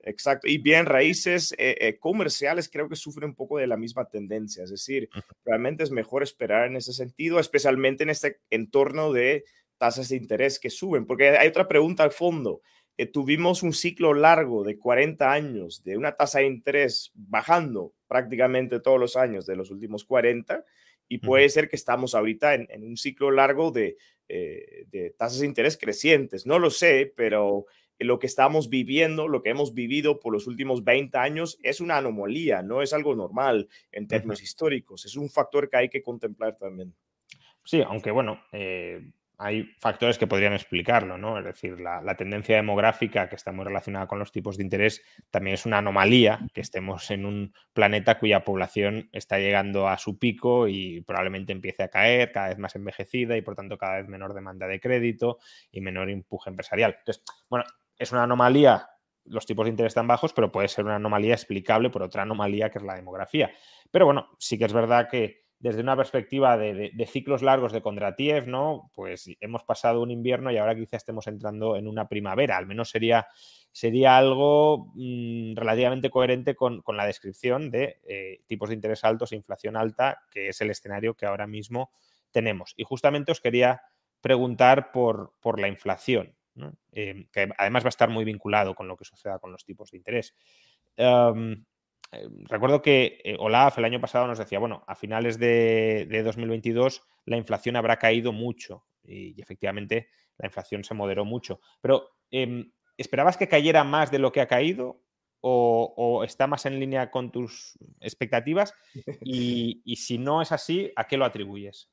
Exacto. Y bien raíces eh, eh, comerciales creo que sufren un poco de la misma tendencia. Es decir, realmente es mejor esperar en ese sentido, especialmente en este entorno de tasas de interés que suben. Porque hay otra pregunta al fondo. Eh, tuvimos un ciclo largo de 40 años de una tasa de interés bajando prácticamente todos los años de los últimos 40 y puede ser que estamos ahorita en, un ciclo largo de, de tasas de interés crecientes. No lo sé, pero lo que estamos viviendo, lo que hemos vivido por los últimos 20 años es una anomalía, no es algo normal en términos históricos, es un factor que hay que contemplar también. Sí, aunque bueno, eh, hay factores que podrían explicarlo, ¿no? Es decir, la, tendencia demográfica que está muy relacionada con los tipos de interés también es una anomalía que estemos en un planeta cuya población está llegando a su pico y probablemente empiece a caer, cada vez más envejecida y por tanto cada vez menor demanda de crédito y menor empuje empresarial. Entonces, bueno, es una anomalía, los tipos de interés tan bajos, pero puede ser una anomalía explicable por otra anomalía que es la demografía. Pero bueno, sí que es verdad que desde una perspectiva de, ciclos largos de Kondratiev, ¿no? Pues hemos pasado un invierno y ahora quizá estemos entrando en una primavera. Al menos sería, sería algo mm, relativamente coherente con, la descripción de eh, tipos de interés altos e inflación alta, que es el escenario que ahora mismo tenemos. Y justamente os quería preguntar por, por la inflación. Em, que además va a estar muy vinculado con lo que suceda con los tipos de interés. Em, em, recuerdo que eh, Olaf el año pasado nos decía, bueno, a finales de, 2022 la inflación habrá caído mucho y, efectivamente la inflación se moderó mucho. Pero, ¿esperabas que cayera más de lo que ha caído o, está más en línea con tus expectativas? y si no es así, ¿a qué lo atribuyes?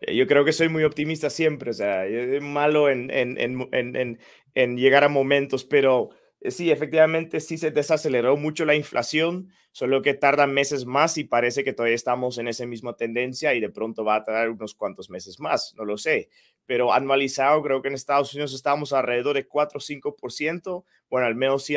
Eh, yo creo que soy muy optimista siempre, o sea, malo en, en, en, en, llegar a momentos, pero eh, sí, efectivamente sí se desaceleró mucho la inflación, solo que tarda meses más y parece que todavía estamos en esa misma tendencia y de pronto va a tardar unos cuantos meses más, no lo sé, pero anualizado creo que en Estados Unidos estamos alrededor de 4 o 5%, bueno, al menos si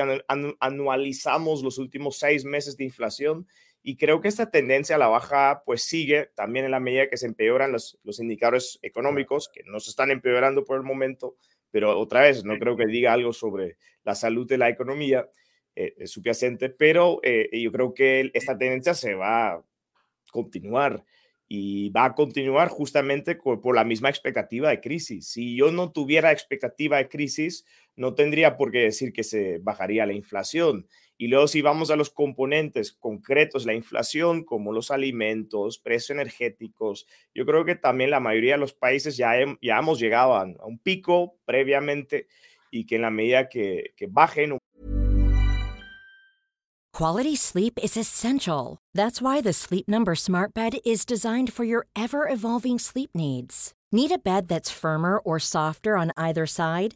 anualizamos los últimos seis meses de inflación y creo que esta tendencia a la baja pues sigue también en la medida que se empeoran los, los indicadores económicos, que no se están empeorando por el momento, pero otra vez no creo que diga algo sobre la salud de la economía eh, subyacente, pero eh, yo creo que esta tendencia se va a continuar y va a continuar justamente por la misma expectativa de crisis. Si yo no tuviera expectativa de crisis, no tendría por qué decir que se bajaría la inflación. Y luego si vamos a los componentes concretos, la inflación, como los alimentos, precios energéticos, yo creo que también la mayoría de los países ya, hemos llegado a, un pico previamente y que en la medida que, que bajen Quality sleep is essential. That's why the Sleep Number Smart Bed is designed for your ever-evolving sleep needs. Need a bed that's firmer or softer on either side?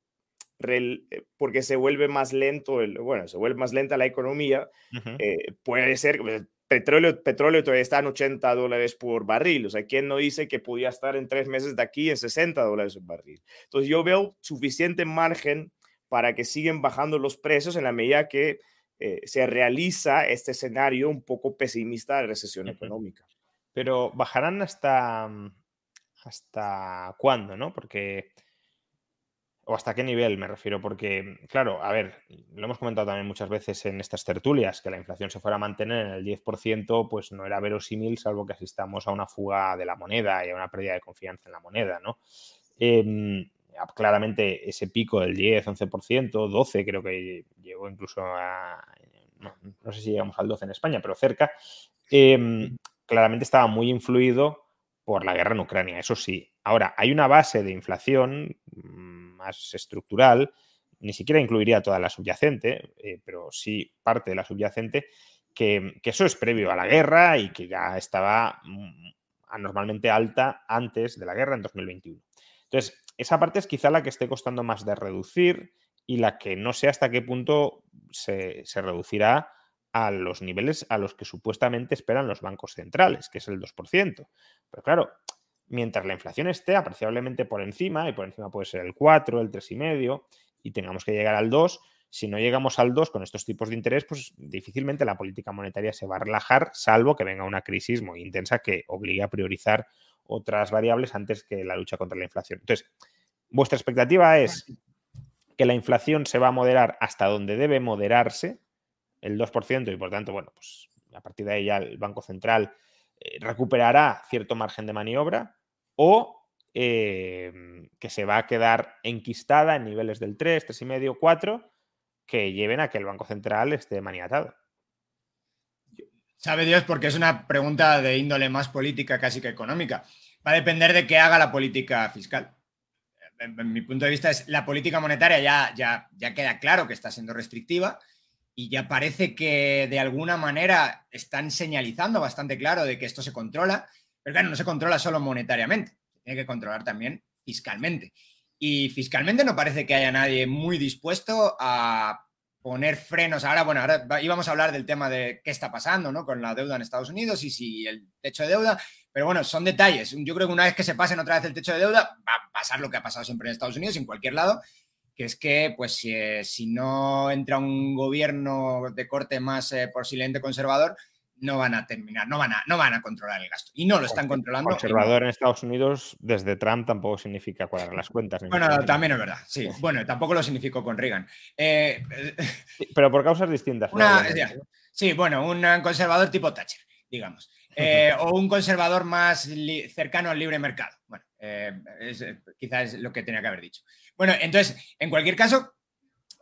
porque se vuelve más lento, el, bueno, se vuelve más lenta la economía, eh, puede ser, el petróleo, petróleo todavía está en 80 dólares por barril, o sea, ¿quién no dice que podía estar en tres meses de aquí en 60 dólares por barril? Entonces yo veo suficiente margen para que siguen bajando los precios en la medida que eh, se realiza este escenario un poco pesimista de recesión económica. Pero bajarán hasta, mm, hasta cuándo, ¿no? Porque o hasta qué nivel me refiero, porque, claro, a ver, lo hemos comentado también muchas veces en estas tertulias, que la inflación se fuera a mantener en el 10%, pues no era verosímil, salvo que asistamos a una fuga de la moneda y a una pérdida de confianza en la moneda, ¿no? Em, claramente ese pico del 10, 11%, 12 creo que llegó incluso a, no, sé si llegamos al 12 en España, pero cerca, em, claramente estaba muy influido por la guerra en Ucrania, eso sí. Ahora, hay una base de inflación más estructural, ni siquiera incluiría toda la subyacente, eh, pero sí parte de la subyacente, que, eso es previo a la guerra y que ya estaba mm, anormalmente alta antes de la guerra en 2021. Entonces, esa parte es quizá la que esté costando más de reducir y la que no sé hasta qué punto se, se reducirá a los niveles a los que supuestamente esperan los bancos centrales, que es el 2%. Pero claro, mientras la inflación esté apreciablemente por encima, y por encima puede ser el 4, el 3,5, y tengamos que llegar al 2, si no llegamos al 2 con estos tipos de interés, pues difícilmente la política monetaria se va a relajar, salvo que venga una crisis muy intensa que obligue a priorizar otras variables antes que la lucha contra la inflación. Entonces, vuestra expectativa es que la inflación se va a moderar hasta donde debe moderarse, el 2%, y por tanto, bueno, pues a partir de ahí ya el Banco Central recuperará cierto margen de maniobra, o em, que se va a quedar enquistada en niveles del 3, 3,5, 4, que lleven a que el Banco Central esté maniatado. Sabe Dios porque es una pregunta de índole más política casi que económica. Va a depender de qué haga la política fiscal. En, mi punto de vista es la política monetaria ya, ya, ya queda claro que está siendo restrictiva y ya parece que de alguna manera están señalizando bastante claro de que esto se controla pero claro, no se controla solo monetariamente, se tiene que controlar también fiscalmente. Y fiscalmente no parece que haya nadie muy dispuesto a poner frenos. Ahora, bueno, ahora íbamos a hablar del tema de qué está pasando ¿no? con la deuda en Estados Unidos y si el techo de deuda, pero bueno, son detalles. Yo creo que una vez que se pasen otra vez el techo de deuda, va a pasar lo que ha pasado siempre en Estados Unidos en cualquier lado, que es que, pues, si, eh, no entra un gobierno de corte más eh, posiblemente conservador, no van a terminar, no van a, no van a controlar el gasto. Y no lo están controlando. Conservador en Estados Unidos, desde Trump tampoco significa cuadrar las cuentas. Bueno, también es verdad, sí. Bueno, tampoco lo significó con Reagan. Eh, pero por causas distintas. sí, bueno, un conservador tipo Thatcher, digamos. Eh, o un conservador más cercano al libre mercado. Bueno, eh, quizás es lo que tenía que haber dicho. Bueno, entonces, en cualquier caso,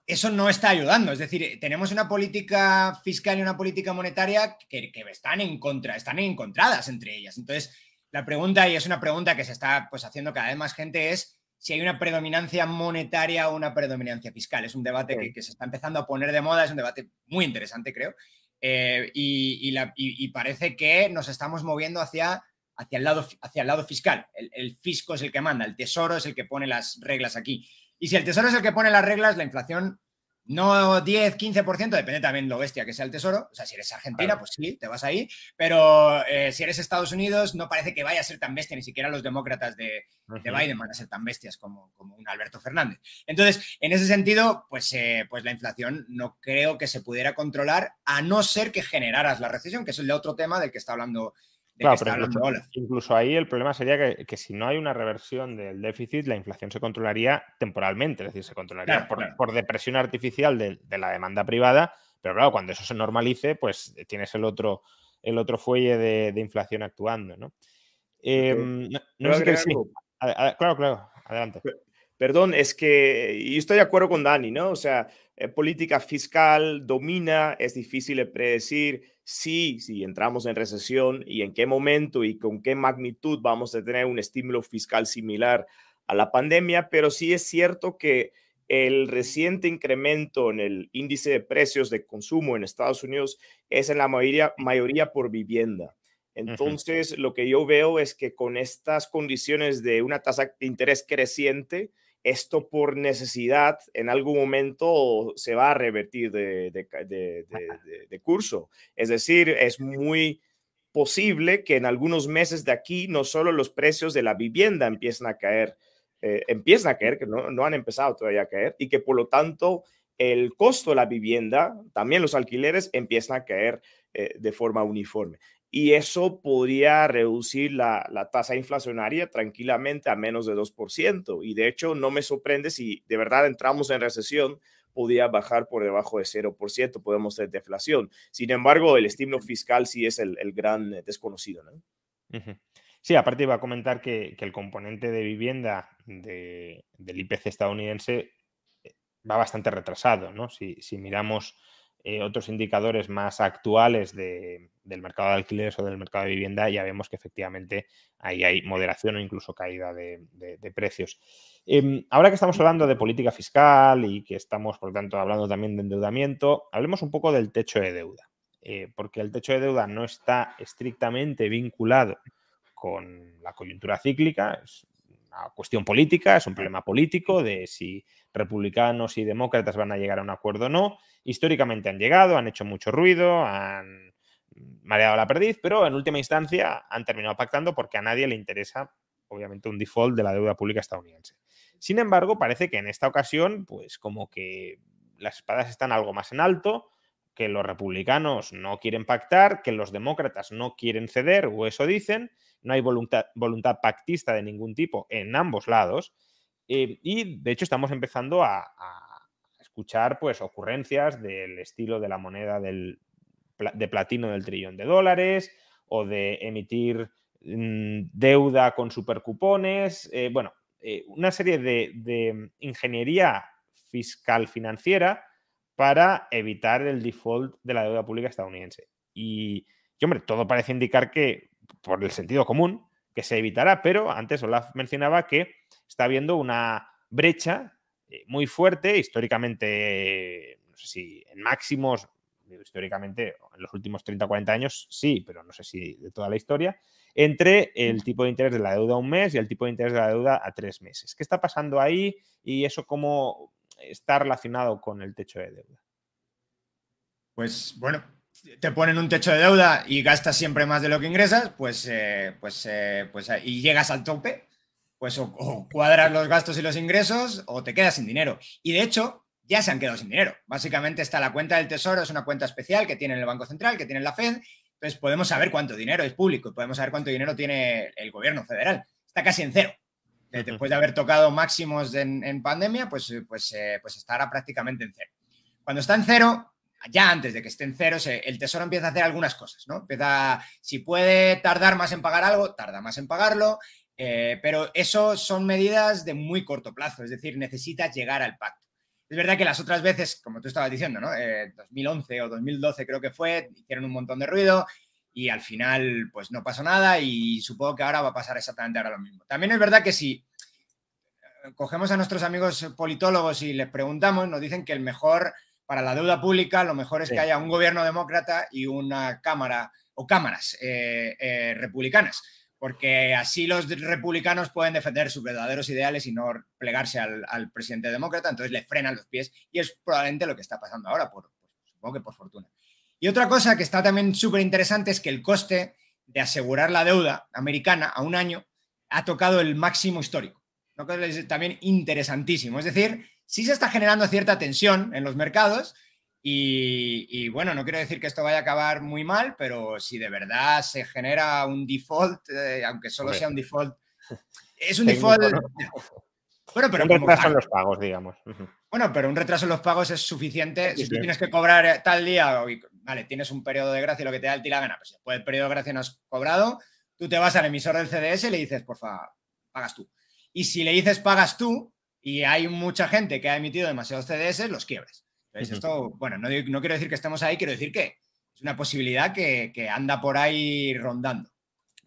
eso no está ayudando. Es decir, tenemos una política fiscal y una política monetaria que, están en contra, están encontradas entre ellas. Entonces, la pregunta, y es una pregunta que se está pues, haciendo cada vez más gente, es si hay una predominancia monetaria o una predominancia fiscal. Es un debate que, se está empezando a poner de moda, es un debate muy interesante, creo. Eh, y, parece que nos estamos moviendo hacia, hacia, el, lado, hacia el lado fiscal. el fisco es el que manda, el tesoro es el que pone las reglas aquí. Y si el Tesoro es el que pone las reglas, la inflación no 10, 15%, depende también lo bestia que sea el tesoro. O sea, si eres Argentina, pues sí, te vas ahí. Pero eh, si eres Estados Unidos, no parece que vaya a ser tan bestia, ni siquiera los demócratas de, Biden van a ser tan bestias como, como, un Alberto Fernández. Entonces, en ese sentido, pues, eh, pues la inflación no creo que se pudiera controlar, a no ser que generaras la recesión, que es el otro tema del que está hablando Claro, pero incluso, ahí el problema sería que, si no hay una reversión del déficit, la inflación se controlaría temporalmente, es decir, se controlaría por, depresión artificial de, la demanda privada, pero claro, cuando eso se normalice, pues eh, tienes el otro, el otro fuelle de, inflación actuando, ¿no? Em, no, sé sí. claro, claro, adelante. Perdón, es que yo estoy de acuerdo con Dani, ¿no? O sea, eh, política fiscal domina, es difícil de predecir si, si entramos en recesión y en qué momento y con qué magnitud vamos a tener un estímulo fiscal similar a la pandemia, pero sí es cierto que el reciente incremento en el índice de precios de consumo en Estados Unidos es en la mayoría, mayoría por vivienda. Entonces, lo que yo veo es que con estas condiciones de una tasa de interés creciente, esto por necesidad en algún momento se va a revertir de, de, curso. Es decir, es muy posible que en algunos meses de aquí no solo los precios de la vivienda empiecen a caer, eh, empiezan a caer, que no, no han empezado todavía a caer, y que por lo tanto el costo de la vivienda, también los alquileres, empiezan a caer eh, de forma uniforme. Y eso podría reducir la, la, tasa inflacionaria tranquilamente a menos de 2%. Y de hecho, no me sorprende si de verdad entramos en recesión, podría bajar por debajo de 0%, podemos tener deflación. Sin embargo, el estímulo fiscal sí es el, el gran desconocido. ¿no? Sí, aparte iba a comentar que, que el componente de vivienda de, del IPC estadounidense va bastante retrasado, ¿no? Si, miramos eh, otros indicadores más actuales del mercado de alquileres o del mercado de vivienda, ya vemos que efectivamente ahí hay moderación o incluso caída de, precios. Em, ahora que estamos hablando de política fiscal y que estamos, por lo tanto, hablando también de endeudamiento, hablemos un poco del techo de deuda, eh, porque el techo de deuda no está estrictamente vinculado con la coyuntura cíclica, es una cuestión política, es un problema político de si republicanos y demócratas van a llegar a un acuerdo o no. Históricamente han llegado, han hecho mucho ruido, han mareado la perdiz, pero en última instancia han terminado pactando porque a nadie le interesa, obviamente, un default de la deuda pública estadounidense. Sin embargo, parece que en esta ocasión, pues como que las espadas están algo más en alto, que los republicanos no quieren pactar, que los demócratas no quieren ceder, o eso dicen, no hay voluntad, pactista de ningún tipo en ambos lados, eh, y de hecho estamos empezando a, escuchar pues, ocurrencias del estilo de la moneda de platino del trillón de dólares o de emitir mm, deuda con supercupones. Eh, bueno, eh, una serie de, ingeniería fiscal financiera para evitar el default de la deuda pública estadounidense. Y, hombre, todo parece indicar que, por el sentido común, que se evitará, pero antes Olaf mencionaba que está habiendo una brecha eh, muy fuerte, históricamente, no sé si en máximos, históricamente en los últimos 30 o 40 años, sí, pero no sé si de toda la historia, entre el tipo de interés de la deuda a un mes y el tipo de interés de la deuda a tres meses. ¿Qué está pasando ahí y eso cómo está relacionado con el techo de deuda? Pues bueno, te ponen un techo de deuda y gastas siempre más de lo que ingresas, pues, eh, pues, eh, pues y llegas al tope, pues o, cuadras los gastos y los ingresos o te quedas sin dinero. Y de hecho, ya se han quedado sin dinero. Básicamente está la cuenta del Tesoro, es una cuenta especial que tiene el Banco Central, que tiene la Fed. Entonces podemos saber cuánto dinero es público podemos saber cuánto dinero tiene el gobierno federal. Está casi en cero. Después de haber tocado máximos en, pandemia, pues, pues, eh, pues estará prácticamente en cero. Cuando está en cero, ya antes de que esté en cero, el Tesoro empieza a hacer algunas cosas, ¿no? Empieza, si puede tardar más en pagar algo, tarda más en pagarlo, eh, pero eso son medidas de muy corto plazo, es decir, necesitas llegar al pacto. Es verdad que las otras veces, como tú estabas diciendo, ¿no? 2011 eh, o 2012 creo que fue, hicieron un montón de ruido y al final pues no pasó nada y supongo que ahora va a pasar exactamente ahora lo mismo. También es verdad que si eh, cogemos a nuestros amigos politólogos y les preguntamos, nos dicen que el mejor para la deuda pública, lo mejor es que haya un gobierno demócrata y una cámara o cámaras republicanas porque así los republicanos pueden defender sus verdaderos ideales y no plegarse al, presidente demócrata, entonces le frenan los pies y es probablemente lo que está pasando ahora, por, supongo que por fortuna. Y otra cosa que está también súper interesante es que el coste de asegurar la deuda americana a un año ha tocado el máximo histórico, lo que es también interesantísimo. Es decir, sí se está generando cierta tensión en los mercados, y, bueno, no quiero decir que esto vaya a acabar muy mal, pero si de verdad se genera un default, eh, aunque solo sea un default, es un default. Bueno, pero un retraso en los pagos, digamos. Bueno, pero un retraso en los pagos es suficiente. si tú tienes que cobrar eh, tal día, vale, tienes un periodo de gracia y lo que te da el tira gana, pues después del periodo de gracia no has cobrado, tú te vas al emisor del CDS y le dices, por favor, pagas tú. Y si le dices pagas tú y hay mucha gente que ha emitido demasiados CDS, los quiebres. Esto, bueno, no, quiero decir que estemos ahí, quiero decir que es una posibilidad que, anda por ahí rondando.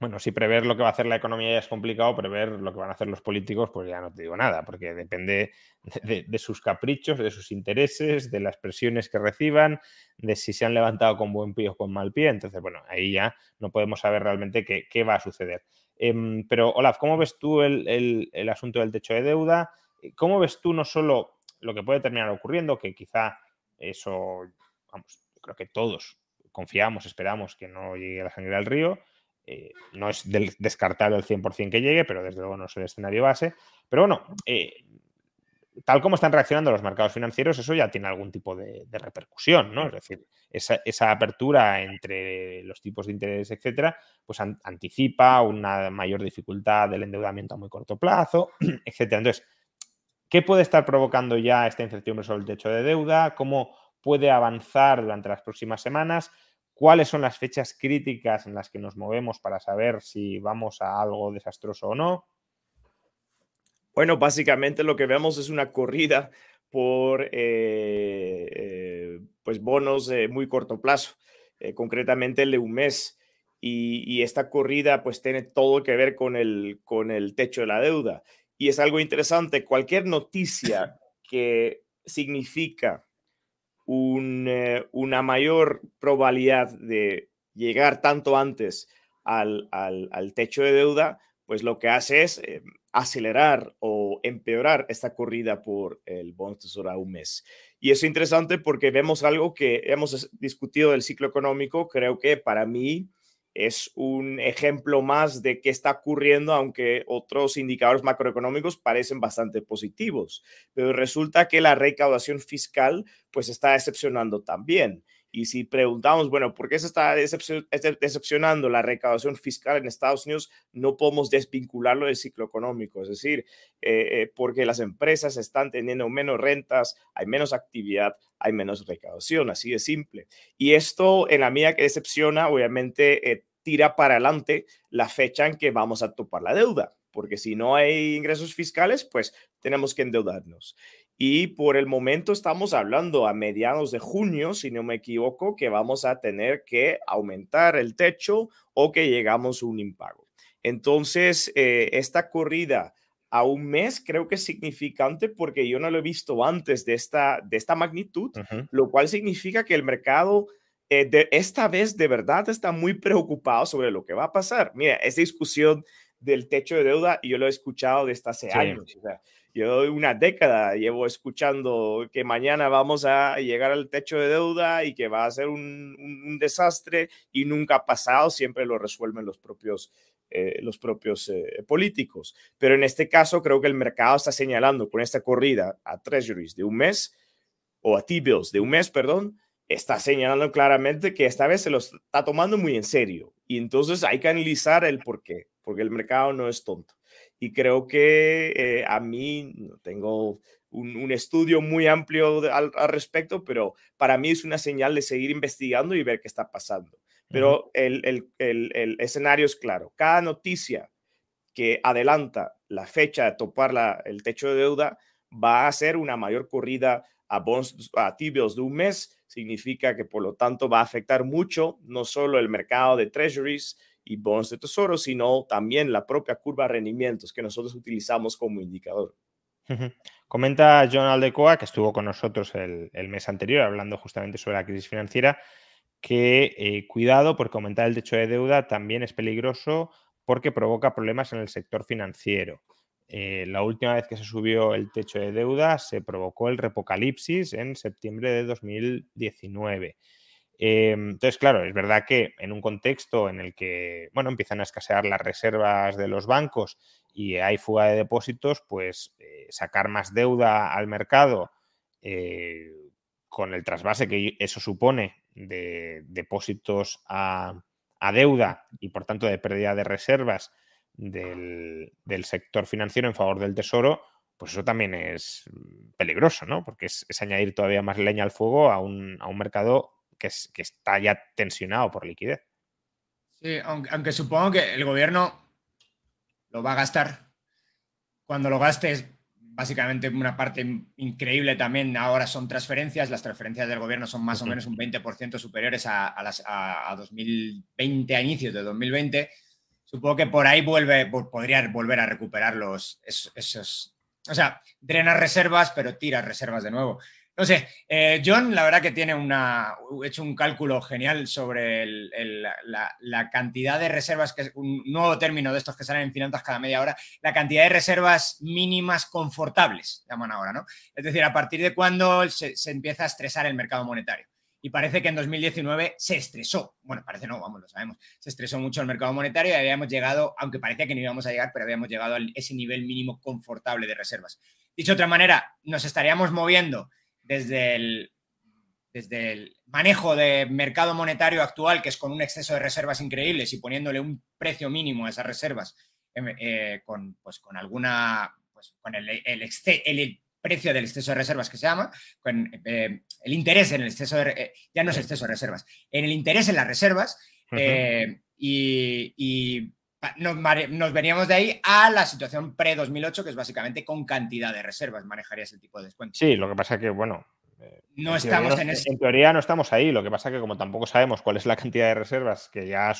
Bueno, si prever lo que va a hacer la economía ya es complicado, prever lo que van a hacer los políticos, pues ya no te digo nada, porque depende de, sus caprichos, de sus intereses, de las presiones que reciban, de si se han levantado con buen pie o con mal pie. Entonces, bueno, ahí ya no podemos saber realmente qué, va a suceder. Em, pero, Olaf, ¿cómo ves tú el, el asunto del techo de deuda? ¿cómo ves tú no solo lo que puede terminar ocurriendo, que quizá eso, vamos, creo que todos confiamos, esperamos que no llegue la sangre del río, eh, no es descartable el 100% que llegue, pero desde luego no es el escenario base. Pero bueno, eh, tal como están reaccionando los mercados financieros, eso ya tiene algún tipo de, repercusión, ¿no? Es decir, esa, apertura entre los tipos de interés, etcétera, pues anticipa una mayor dificultad del endeudamiento a muy corto plazo, etcétera. Entonces, ¿qué puede estar provocando ya esta incertidumbre sobre el techo de deuda? ¿Cómo puede avanzar durante las próximas semanas? ¿Cuáles son las fechas críticas en las que nos movemos para saber si vamos a algo desastroso o no? Bueno, básicamente lo que vemos es una corrida por eh, eh, pues bonos de muy corto plazo, eh, concretamente el de un mes. Y, esta corrida pues tiene todo que ver con el, con el techo de la deuda. Y es algo interesante, cualquier noticia que significa una mayor probabilidad de llegar tanto antes al, al techo de deuda, pues lo que hace es acelerar o empeorar esta corrida por el bono tesoro a un mes. Y es interesante porque vemos algo que hemos discutido del ciclo económico, creo que para mí es un ejemplo más de qué está ocurriendo, aunque otros indicadores macroeconómicos parecen bastante positivos. Pero resulta que la recaudación fiscal pues está decepcionando también. Y si preguntamos, bueno, ¿por qué se está decepcionando la recaudación fiscal en Estados Unidos? No podemos desvincularlo del ciclo económico, es decir, eh, eh, porque las empresas están teniendo menos rentas, hay menos actividad, hay menos recaudación, así de simple. Y esto, en la medida que decepciona, obviamente eh, tira para adelante la fecha en que vamos a topar la deuda, porque si no hay ingresos fiscales, pues tenemos que endeudarnos. Y por el momento estamos hablando a mediados de junio, si no me equivoco, que vamos a tener que aumentar el techo o que llegamos a un impago. Entonces, eh, esta corrida a un mes creo que es significante porque yo no lo he visto antes de esta, de esta magnitud, lo cual significa que el mercado eh, de esta vez de verdad está muy preocupado sobre lo que va a pasar. Mira, esa discusión del techo de deuda, yo lo he escuchado desde hace años. O sea, yo una década llevo escuchando que mañana vamos a llegar al techo de deuda y que va a ser un, desastre y nunca ha pasado, siempre lo resuelven los propios, eh, los propios eh, políticos. Pero en este caso creo que el mercado está señalando con esta corrida a treasuries de un mes o a T-bills de un mes, perdón, está señalando claramente que esta vez se los está tomando muy en serio. Y entonces hay que analizar el por qué, porque el mercado no es tonto y creo que eh, a mí tengo un, estudio muy amplio al, respecto, pero para mí es una señal de seguir investigando y ver qué está pasando. Pero el, escenario es claro. Cada noticia que adelanta la fecha de topar la, el techo de deuda va a ser una mayor corrida a bonds, a tibios de un mes. Significa que por lo tanto va a afectar mucho no solo el mercado de treasuries, y bonos de tesoro, sino también la propia curva de rendimientos que nosotros utilizamos como indicador. Comenta John Aldecoa, que estuvo con nosotros el, mes anterior hablando justamente sobre la crisis financiera, que eh, cuidado porque aumentar el techo de deuda también es peligroso porque provoca problemas en el sector financiero. Eh, la última vez que se subió el techo de deuda se provocó el repocalipsis en septiembre de 2019. Em, entonces, claro, es verdad que en un contexto en el que, bueno, empiezan a escasear las reservas de los bancos y hay fuga de depósitos, pues eh, sacar más deuda al mercado eh, con el trasvase que eso supone de depósitos a, deuda y por tanto de pérdida de reservas del, sector financiero en favor del tesoro, pues eso también es peligroso, ¿no? Porque es, añadir todavía más leña al fuego a un, a un mercado que, está ya tensionado por liquidez. Sí, aunque, supongo que el gobierno lo va a gastar. Cuando lo gastes, básicamente una parte increíble también ahora son transferencias. Las transferencias del gobierno son más o menos un 20% superiores a, las, a, 2020, a inicios de 2020. Supongo que por ahí vuelve, podría volver a recuperar los, esos, o sea, drena reservas, pero tira reservas de nuevo. No sé, eh, John, la verdad que tiene una, hecho un cálculo genial sobre la, cantidad de reservas, que es un nuevo término de estos que salen en finanzas cada media hora, la cantidad de reservas mínimas confortables, llaman ahora, ¿no? Es decir, a partir de cuando se, empieza a estresar el mercado monetario. Y parece que en 2019 se estresó, bueno, parece no, vamos, lo sabemos, se estresó mucho el mercado monetario y habíamos llegado, aunque parecía que no íbamos a llegar, pero habíamos llegado a ese nivel mínimo confortable de reservas. Dicho de otra manera, nos estaríamos moviendo desde el, desde el manejo de mercado monetario actual, que es con un exceso de reservas increíbles y poniéndole un precio mínimo a esas reservas, em, eh, con, pues, con alguna, pues, con el, el, precio del exceso de reservas que se llama, con eh, el interés en el exceso de, eh, ya no es exceso de reservas, en el interés en las reservas y, y nos, nos, veníamos de ahí a la situación pre-2008, que es básicamente con cantidad de reservas, manejaría ese tipo de descuento. Sí, lo que pasa que, bueno, eh, no estamos en, ese... en teoría no estamos ahí. Lo que pasa que como tampoco sabemos cuál es la cantidad de reservas que ya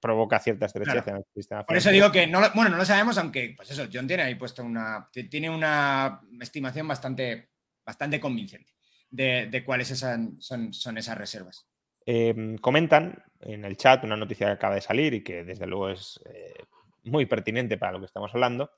provoca cierta estrechez en el sistema. Por eso digo que no, bueno, no lo sabemos, aunque pues eso, John tiene ahí puesto una tiene una estimación bastante, bastante convincente de, cuáles son, son esas reservas. Em, comentan en el chat una noticia que acaba de salir y que desde luego es eh, muy pertinente para lo que estamos hablando,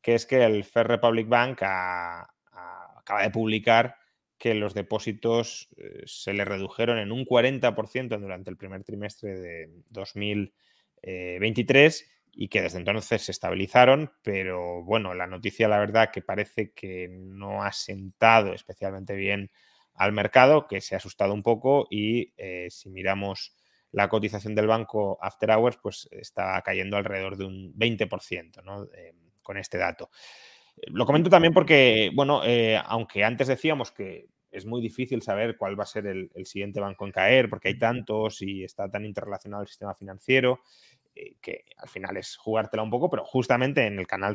que es que el Fair Republic Bank acaba de publicar que los depósitos eh, se le redujeron en un 40% durante el primer trimestre de 2023 y que desde entonces se estabilizaron, pero bueno, la noticia la verdad que parece que no ha sentado especialmente bien al mercado, que se ha asustado un poco y eh, si miramos la cotización del banco After Hours, pues está cayendo alrededor de un 20% ¿no? Eh, con este dato. Lo comento también porque, bueno, eh, aunque antes decíamos que es muy difícil saber cuál va a ser el, siguiente banco en caer, porque hay tantos y está tan interrelacionado el sistema financiero, que al final es jugártela un poco, pero justamente en el canal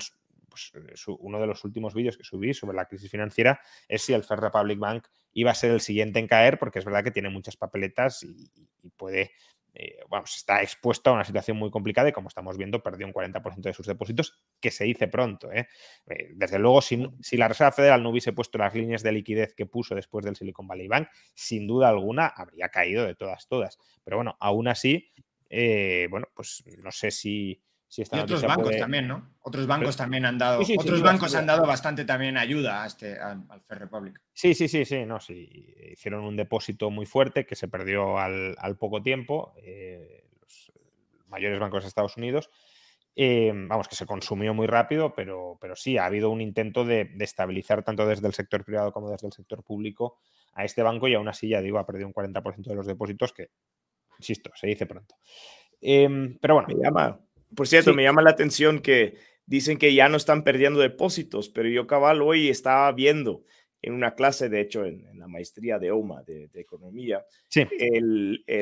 pues, uno de los últimos vídeos que subí sobre la crisis financiera es si el First Republic Bank iba a ser el siguiente en caer, porque es verdad que tiene muchas papeletas y, puede, eh, vamos, está expuesto a una situación muy complicada y como estamos viendo, perdió un 40% de sus depósitos, que se dice pronto. ¿eh? Eh, desde luego, si, si, la Reserva Federal no hubiese puesto las líneas de liquidez que puso después del Silicon Valley Bank, sin duda alguna habría caído de todas, todas. Pero bueno, aún así, bueno, pues no sé si y otros bancos también, ¿no? Otros bancos también han dado, otros bancos han dado bastante también ayuda a este, al, Fair Republic. Sí, sí, sí, sí, no, sí. Hicieron un depósito muy fuerte que se perdió al, poco tiempo, eh, los mayores bancos de Estados Unidos. Eh, vamos, que se consumió muy rápido, pero, pero sí, ha habido un intento de, estabilizar tanto desde el sector privado como desde el sector público a este banco y aún así, ya digo, ha perdido un 40% de los depósitos que, insisto, se dice pronto. Em, pero bueno. Me llama, por cierto, me llama la atención que dicen que ya no están perdiendo depósitos, pero yo cabal hoy estaba viendo en una clase, de hecho, en, la maestría de OMA de, economía,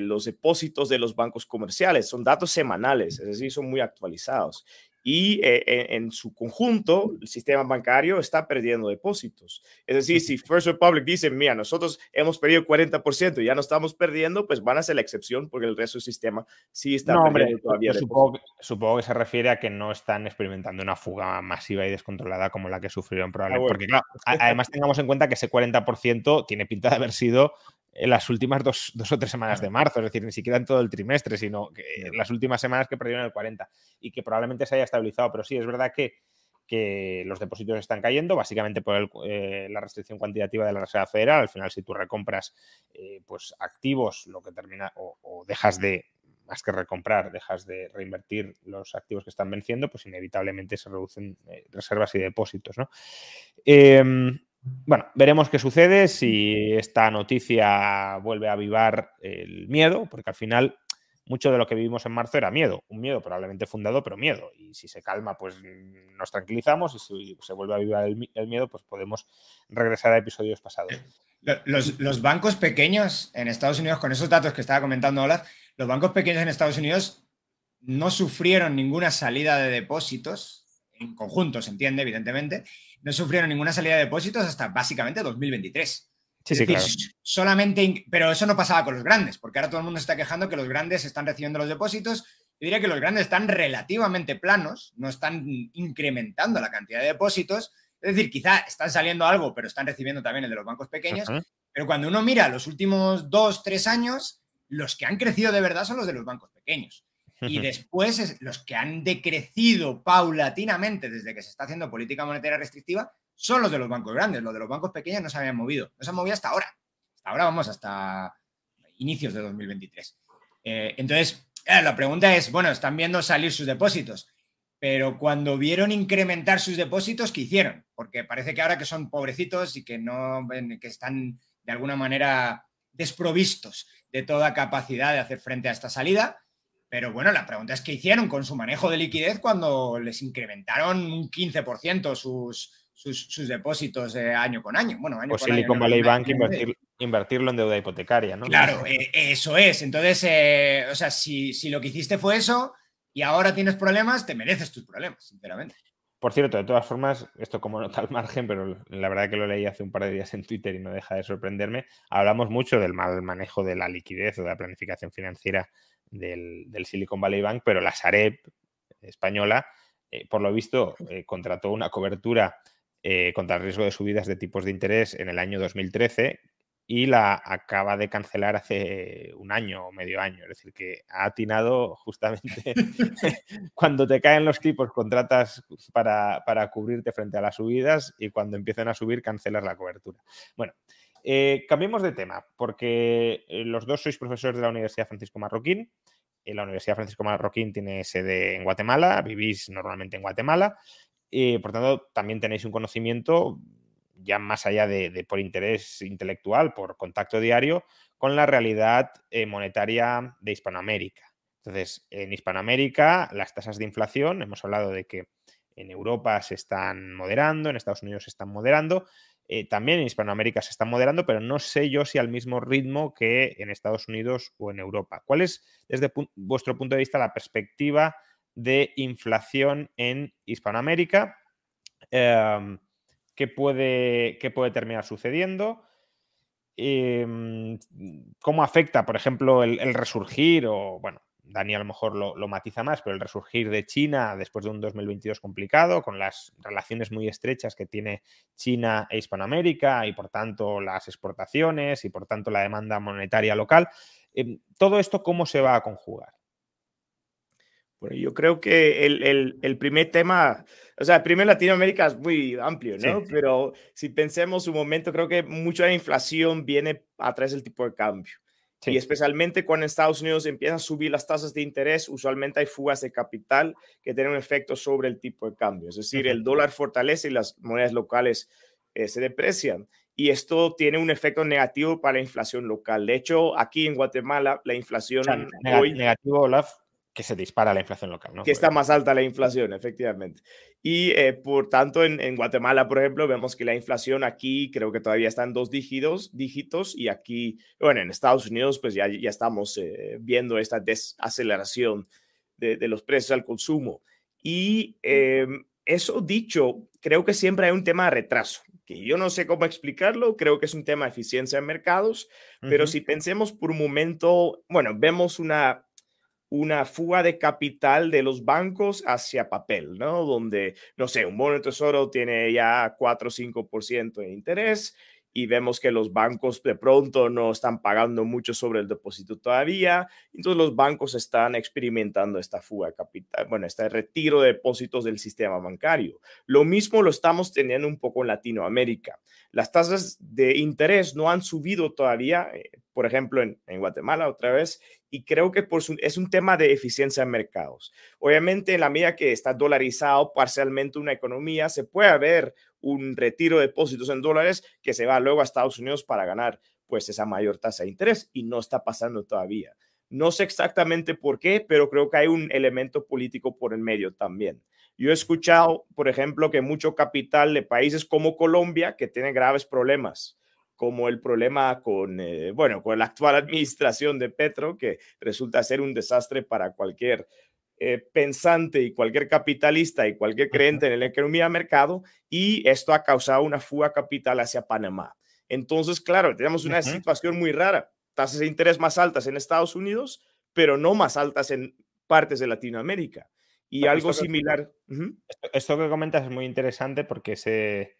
los depósitos de los bancos comerciales son datos semanales, es decir, son muy actualizados y eh, en, su conjunto el sistema bancario está perdiendo depósitos. Es decir, si First Republic dice, mira, nosotros hemos perdido 40% y ya no estamos perdiendo, pues van a ser la excepción porque el resto del sistema sí está perdiendo todavía. Supongo, supongo, que se refiere a que no están experimentando una fuga masiva y descontrolada como la que sufrieron ah, probablemente. Porque claro, además tengamos en cuenta que ese 40% tiene pinta de haber sido en las últimas dos, o tres semanas de marzo, es decir, ni siquiera en todo el trimestre, sino que en las últimas semanas que perdieron el 40 y que probablemente se haya estabilizado. Pero sí, es verdad que, que los depósitos están cayendo, básicamente por eh, la restricción cuantitativa de la Reserva Federal. Al final, si tú recompras eh, pues activos, lo que termina, o, dejas de, más que recomprar, dejas de reinvertir los activos que están venciendo, pues inevitablemente se reducen eh, reservas y depósitos. ¿no? Em, bueno, veremos qué sucede si esta noticia vuelve a avivar el miedo, porque al final mucho de lo que vivimos en marzo era miedo, un miedo probablemente fundado, pero miedo. Y si se calma, pues nos tranquilizamos y si se vuelve a avivar el, miedo, pues podemos regresar a episodios pasados. Los, bancos pequeños en Estados Unidos, con esos datos que estaba comentando Olaf, los bancos pequeños en Estados Unidos no sufrieron ninguna salida de depósitos, en conjunto, se entiende, evidentemente, no sufrieron ninguna salida de depósitos hasta básicamente 2023. Sí, sí, claro. solamente, pero eso no pasaba con los grandes, porque ahora todo el mundo está quejando que los grandes están recibiendo los depósitos. Yo diría que los grandes están relativamente planos, no están incrementando la cantidad de depósitos. Es Es decir, quizá están saliendo algo, pero están recibiendo también el de los bancos pequeños. Pero cuando uno mira los últimos dos, tres años, los que han crecido de verdad son los de los bancos pequeños. Y después los que han decrecido paulatinamente desde que se está haciendo política monetaria restrictiva son los de los bancos grandes. Los de los bancos pequeños no se habían movido. No se han movido hasta ahora. Hasta ahora vamos hasta inicios de 2023. Eh, entonces, la pregunta es, bueno, están viendo salir sus depósitos, pero cuando vieron incrementar sus depósitos, ¿qué hicieron? Porque parece que ahora que son pobrecitos y que no que están de alguna manera desprovistos de toda capacidad de hacer frente a esta salida. Pero bueno, la pregunta es qué hicieron con su manejo de liquidez cuando les incrementaron un 15% sus, sus, depósitos año con año. Bueno, año o Silicon Valley Bank invertirlo en deuda hipotecaria, ¿no? Claro, eh, eso es. Entonces, eh, o sea, si, si lo que hiciste fue eso y ahora tienes problemas, te mereces tus problemas, sinceramente. Por cierto, de todas formas, esto como nota al margen, pero la verdad que lo leí hace un par de días en Twitter y no deja de sorprenderme, hablamos mucho del mal manejo de la liquidez o de la planificación financiera del, Silicon Valley Bank, pero la Sareb española, eh, por lo visto, eh, contrató una cobertura eh, contra el riesgo de subidas de tipos de interés en el año 2013 y la acaba de cancelar hace un año o medio año. Es decir, que ha atinado justamente cuando te caen los tipos, contratas para, cubrirte frente a las subidas y cuando empiezan a subir, cancelas la cobertura. Bueno, eh, cambiemos de tema, porque eh, los dos sois profesores de la Universidad Francisco Marroquín. Eh, la Universidad Francisco Marroquín tiene sede en Guatemala, vivís normalmente en Guatemala. y por tanto, también tenéis un conocimiento ya más allá de, por interés intelectual, por contacto diario, con la realidad monetaria de Hispanoamérica. Entonces, en Hispanoamérica, las tasas de inflación, hemos hablado de que en Europa se están moderando, en Estados Unidos se están moderando, eh, también en Hispanoamérica se están moderando, pero no sé yo si al mismo ritmo que en Estados Unidos o en Europa. ¿Cuál es, desde vuestro punto de vista, la perspectiva de inflación en Hispanoamérica? Em, qué puede, qué puede terminar sucediendo, em, cómo afecta, por ejemplo, el, resurgir, o bueno, Dani a lo mejor lo, matiza más, pero el resurgir de China después de un 2022 complicado, con las relaciones muy estrechas que tiene China e Hispanoamérica y por tanto las exportaciones y por tanto la demanda monetaria local. Em, todo esto, ¿cómo se va a conjugar? Bueno, yo creo que el, primer tema, o sea, el primer Latinoamérica es muy amplio, ¿no? Pero si pensemos un momento, creo que mucha inflación viene a través del tipo de cambio. Y especialmente cuando Estados Unidos empiezan a subir las tasas de interés, usualmente hay fugas de capital que tienen un efecto sobre el tipo de cambio. Es decir, el dólar fortalece y las monedas locales eh, se deprecian. Y esto tiene un efecto negativo para la inflación local. De hecho, aquí en Guatemala, la inflación hoy... Negativo, Olaf, que se dispara la inflación local. ¿no? Que está más alta la inflación, efectivamente. Y eh, por tanto, en, Guatemala, por ejemplo, vemos que la inflación aquí creo que todavía está en dos dígitos, dígitos y aquí, bueno, en Estados Unidos, pues ya, ya estamos eh, viendo esta desaceleración de, de, los precios al consumo. Y em, eso dicho, creo que siempre hay un tema de retraso que yo no sé cómo explicarlo, creo que es un tema de eficiencia en mercados, pero si pensemos por un momento, bueno, vemos una una fuga de capital de los bancos hacia papel, ¿no? Donde, no sé, un bono de tesoro tiene ya 4 o 5% de interés y vemos que los bancos de pronto no están pagando mucho sobre el depósito todavía. Entonces los bancos están experimentando esta fuga de capital, bueno, este retiro de depósitos del sistema bancario. Lo mismo lo estamos teniendo un poco en Latinoamérica. Las tasas de interés no han subido todavía, eh, por ejemplo, en, Guatemala otra vez, y creo que es un tema de eficiencia en mercados. Obviamente, en la medida que está dolarizado parcialmente una economía, se puede ver un retiro de depósitos en dólares que se va luego a Estados Unidos para ganar pues esa mayor tasa de interés y no está pasando todavía. No sé exactamente por qué, pero creo que hay un elemento político por el medio también. Yo he escuchado, por ejemplo, que mucho capital de países como Colombia, que tiene graves problemas, como el problema con, eh, bueno, con la actual administración de Petro, que resulta ser un desastre para cualquier eh, pensante y cualquier capitalista y cualquier creyente en la economía de mercado y esto ha causado una fuga capital hacia Panamá. Entonces, claro, tenemos una situación muy rara, tasas de interés más altas en Estados Unidos, pero no más altas en partes de Latinoamérica. Y algo similar. esto, que comentas es muy interesante porque ese,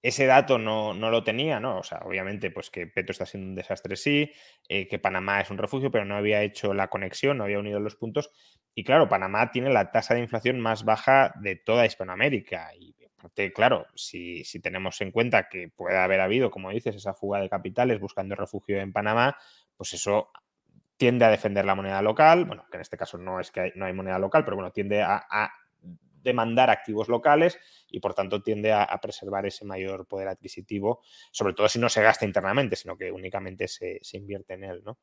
ese dato no, lo tenía, ¿no? O sea, obviamente, pues que Petro está siendo un desastre, sí, eh, que Panamá es un refugio, pero no había hecho la conexión, no había unido los puntos. Y claro, Panamá tiene la tasa de inflación más baja de toda Hispanoamérica. Y claro, si, si tenemos en cuenta que puede haber habido, como dices, esa fuga de capitales buscando refugio en Panamá, pues eso tiende a defender la moneda local, bueno, que en este caso no es que no hay moneda local, pero bueno, tiende a, demandar activos locales y por tanto tiende a, preservar ese mayor poder adquisitivo, sobre todo si no se gasta internamente, sino que únicamente se, invierte en él, ¿no?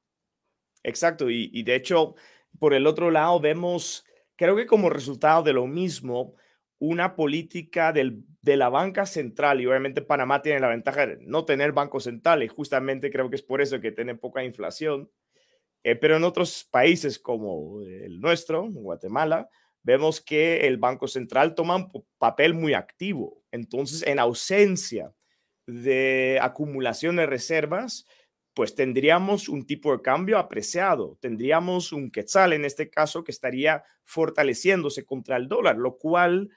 Exacto, y, de hecho, por el otro lado vemos, creo que como resultado de lo mismo, una política del, de la banca central, y obviamente Panamá tiene la ventaja de no tener banco central, y justamente creo que es por eso que tiene poca inflación, eh, pero en otros países como el nuestro, Guatemala, vemos que el Banco Central toma un papel muy activo. Entonces, en ausencia de acumulación de reservas, pues tendríamos un tipo de cambio apreciado, tendríamos un quetzal en este caso que estaría fortaleciéndose contra el dólar, lo cual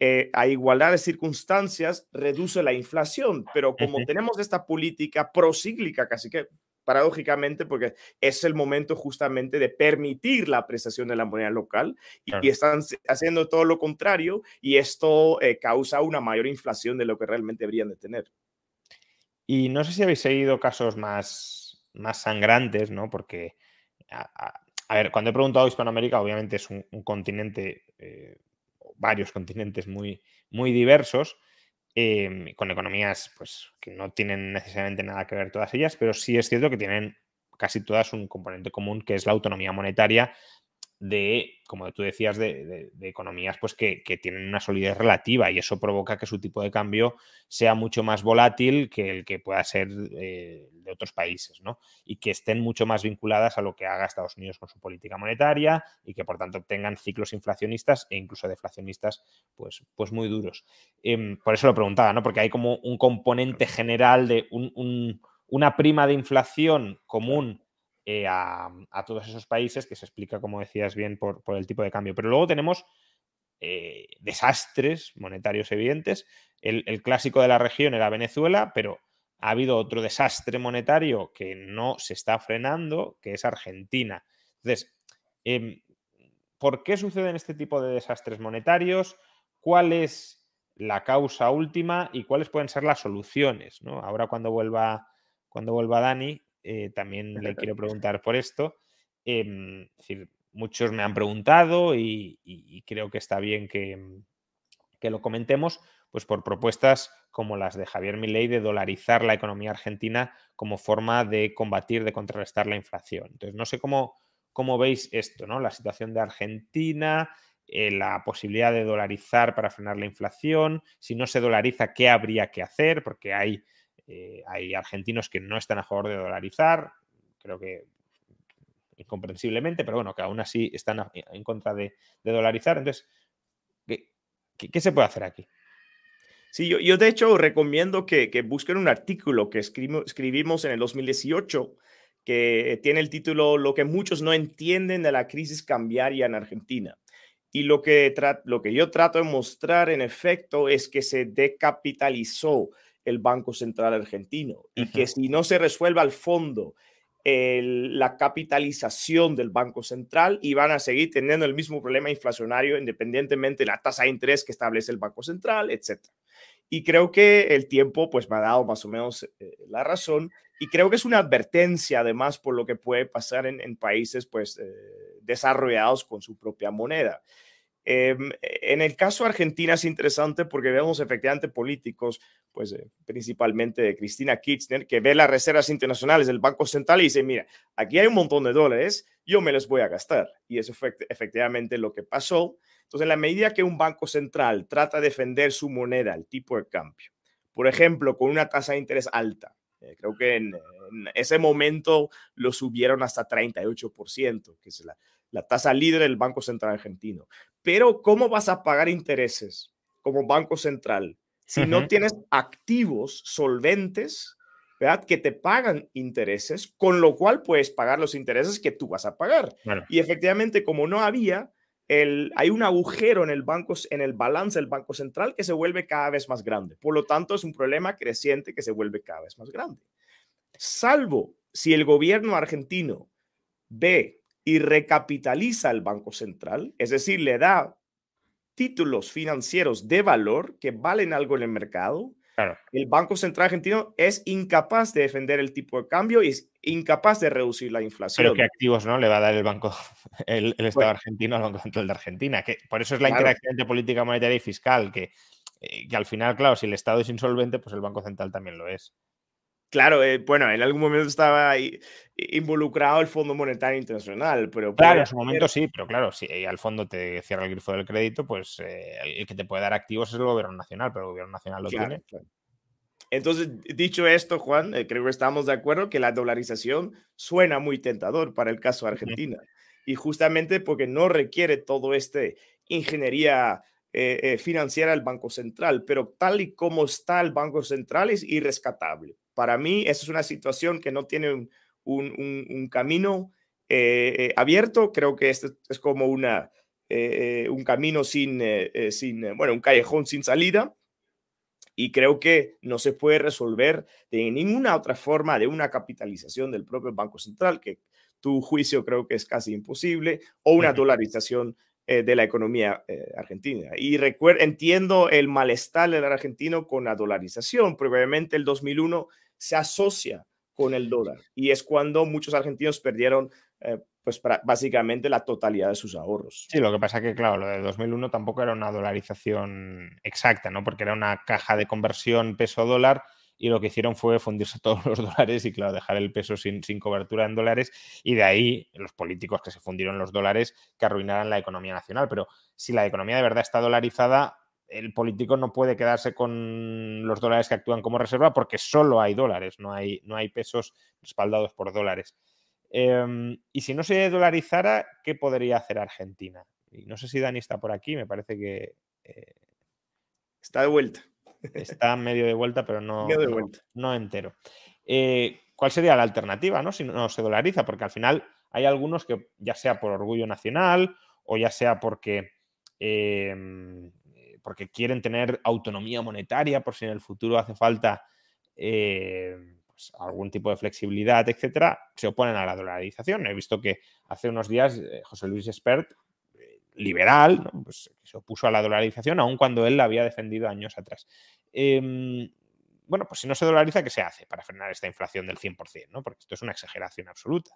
eh, a igualdad de circunstancias reduce la inflación, pero como tenemos esta política procíclica, casi que paradójicamente, porque es el momento justamente de permitir la apreciación de la moneda local y, están haciendo todo lo contrario y esto eh, causa una mayor inflación de lo que realmente deberían de tener. Y no sé si habéis seguido casos más, más sangrantes, ¿no? Porque, a, ver, cuando he preguntado a Hispanoamérica, obviamente es un, continente, eh, varios continentes muy, muy diversos, Em, con economías pues, que no tienen necesariamente nada que ver todas ellas, pero sí es cierto que tienen casi todas un componente común que es la autonomía monetaria de, como tú decías, de, economías pues que, tienen una solidez relativa y eso provoca que su tipo de cambio sea mucho más volátil que el que pueda ser eh, de otros países, ¿no? Y que estén mucho más vinculadas a lo que haga Estados Unidos con su política monetaria y que por tanto tengan ciclos inflacionistas e incluso deflacionistas pues, pues muy duros. Em, por eso lo preguntaba, ¿no? Porque hay como un componente general de una prima de inflación común eh, a, todos esos países, que se explica, como decías bien, por, el tipo de cambio. Pero luego tenemos eh, desastres monetarios evidentes. El, clásico de la región era Venezuela, pero ha habido otro desastre monetario que no se está frenando, que es Argentina. Entonces, em, ¿por qué suceden este tipo de desastres monetarios? ¿Cuál es la causa última y cuáles pueden ser las soluciones? Ahora cuando vuelva, cuando vuelva Dani, eh, también le quiero preguntar por esto. Em, muchos me han preguntado y, creo que está bien que, que, lo comentemos, pues por propuestas como las de Javier Milei de dolarizar la economía argentina como forma de combatir, de contrarrestar la inflación. Entonces, no sé cómo, cómo veis esto, ¿no? La situación de Argentina, eh, la posibilidad de dolarizar para frenar la inflación, si no se dolariza, ¿qué habría que hacer? Porque hay eh, hay argentinos que no están a favor de dolarizar, creo que incomprensiblemente, pero bueno, que aún así están en contra de, dolarizar. Entonces, ¿qué, se puede hacer aquí? Sí, yo, de hecho recomiendo que, busquen un artículo que escribimos en el 2018 que tiene el título Lo que muchos no entienden de la crisis cambiaria en Argentina. Y lo que, lo que yo trato de mostrar en efecto es que se decapitalizó el Banco Central argentino y que si no se resuelve al fondo la capitalización del Banco Central, y van a seguir teniendo el mismo problema inflacionario independientemente de la tasa de interés que establece el Banco Central, etc. Y creo que el tiempo pues me ha dado más o menos eh, la razón y creo que es una advertencia además por lo que puede pasar en, países pues eh, desarrollados con su propia moneda. Em, en el caso de Argentina es interesante porque vemos efectivamente políticos, pues eh, principalmente de Cristina Kirchner, que ve las reservas internacionales del Banco Central y dice, mira, aquí hay un montón de dólares, yo me los voy a gastar. Y eso fue efectivamente lo que pasó. Entonces, en la medida que un banco central trata de defender su moneda, el tipo de cambio, por ejemplo, con una tasa de interés alta, eh, creo que en, en, ese momento lo subieron hasta 38%, que es la, la tasa líder del Banco Central argentino. Pero ¿cómo vas a pagar intereses como Banco Central si no tienes activos solventes, ¿verdad? Que te pagan intereses, con lo cual puedes pagar los intereses que tú vas a pagar. Y efectivamente, como no había, el, hay un agujero en el, banco, en el balance del Banco Central que se vuelve cada vez más grande. Por lo tanto, es un problema creciente que se vuelve cada vez más grande. Salvo si el gobierno argentino ve y recapitaliza el Banco Central, es decir, le da títulos financieros de valor que valen algo en el mercado, el Banco Central argentino es incapaz de defender el tipo de cambio y es incapaz de reducir la inflación. Pero qué activos no le va a dar el banco, el, Estado argentino al Banco Central de Argentina. Que por eso es la interacción entre política monetaria y fiscal, que, eh, que al final, claro, si el Estado es insolvente, pues el Banco Central también lo es. Claro, eh, bueno, en algún momento estaba ahí involucrado el Fondo Monetario Internacional, pero... Claro, en su momento sí, pero claro, si al fondo te cierra el grifo del crédito, pues eh, el que te puede dar activos es el gobierno nacional, pero el gobierno nacional lo tiene. Entonces, dicho esto, Juan, eh, creo que estamos de acuerdo que la dolarización suena muy tentador para el caso de Argentina. Y justamente porque no requiere todo este ingeniería financiera del Banco Central, pero tal y como está el Banco Central es irrescatable. Para mí, esa es una situación que no tiene un, camino eh, eh, abierto. Creo que este es como una, eh, un camino sin, sin, bueno, un callejón sin salida. Y creo que no se puede resolver de ninguna otra forma de una capitalización del propio Banco Central, que tu juicio creo que es casi imposible, o una dolarización de la economía argentina. Y entiendo el malestar del argentino con la dolarización, probablemente el 2001 se asocia con el dólar y es cuando muchos argentinos perdieron eh, pues básicamente la totalidad de sus ahorros. Sí, lo que pasa que, claro, lo de 2001 tampoco era una dolarización exacta, ¿no? Porque era una caja de conversión peso-dólar y lo que hicieron fue fundirse todos los dólares y, claro, dejar el peso sin, sin, cobertura en dólares y de ahí los políticos que se fundieron los dólares que arruinaran la economía nacional. Pero si la economía de verdad está dolarizada, el político no puede quedarse con los dólares que actúan como reserva porque solo hay dólares, no hay, no hay pesos respaldados por dólares. Em, y si no se dolarizara, ¿qué podría hacer Argentina? Y no sé si Dani está por aquí, me parece que... Eh, está de vuelta. Está medio de vuelta, pero no, no, entero. Eh, ¿Cuál sería la alternativa ¿no? si no se dolariza? Porque al final hay algunos que, ya sea por orgullo nacional o ya sea porque em, porque quieren tener autonomía monetaria por si en el futuro hace falta eh, pues, algún tipo de flexibilidad, etcétera, se oponen a la dolarización. He visto que hace uunos días eh, José Luis Espert, eh, liberal, pues, se opuso a la dolarización, aun cuando él la había defendido años atrás. Em, bueno, pues si no se dolariza, ¿qué se hace para frenar esta inflación del 100%? ¿no? Porque esto es una exageración absoluta.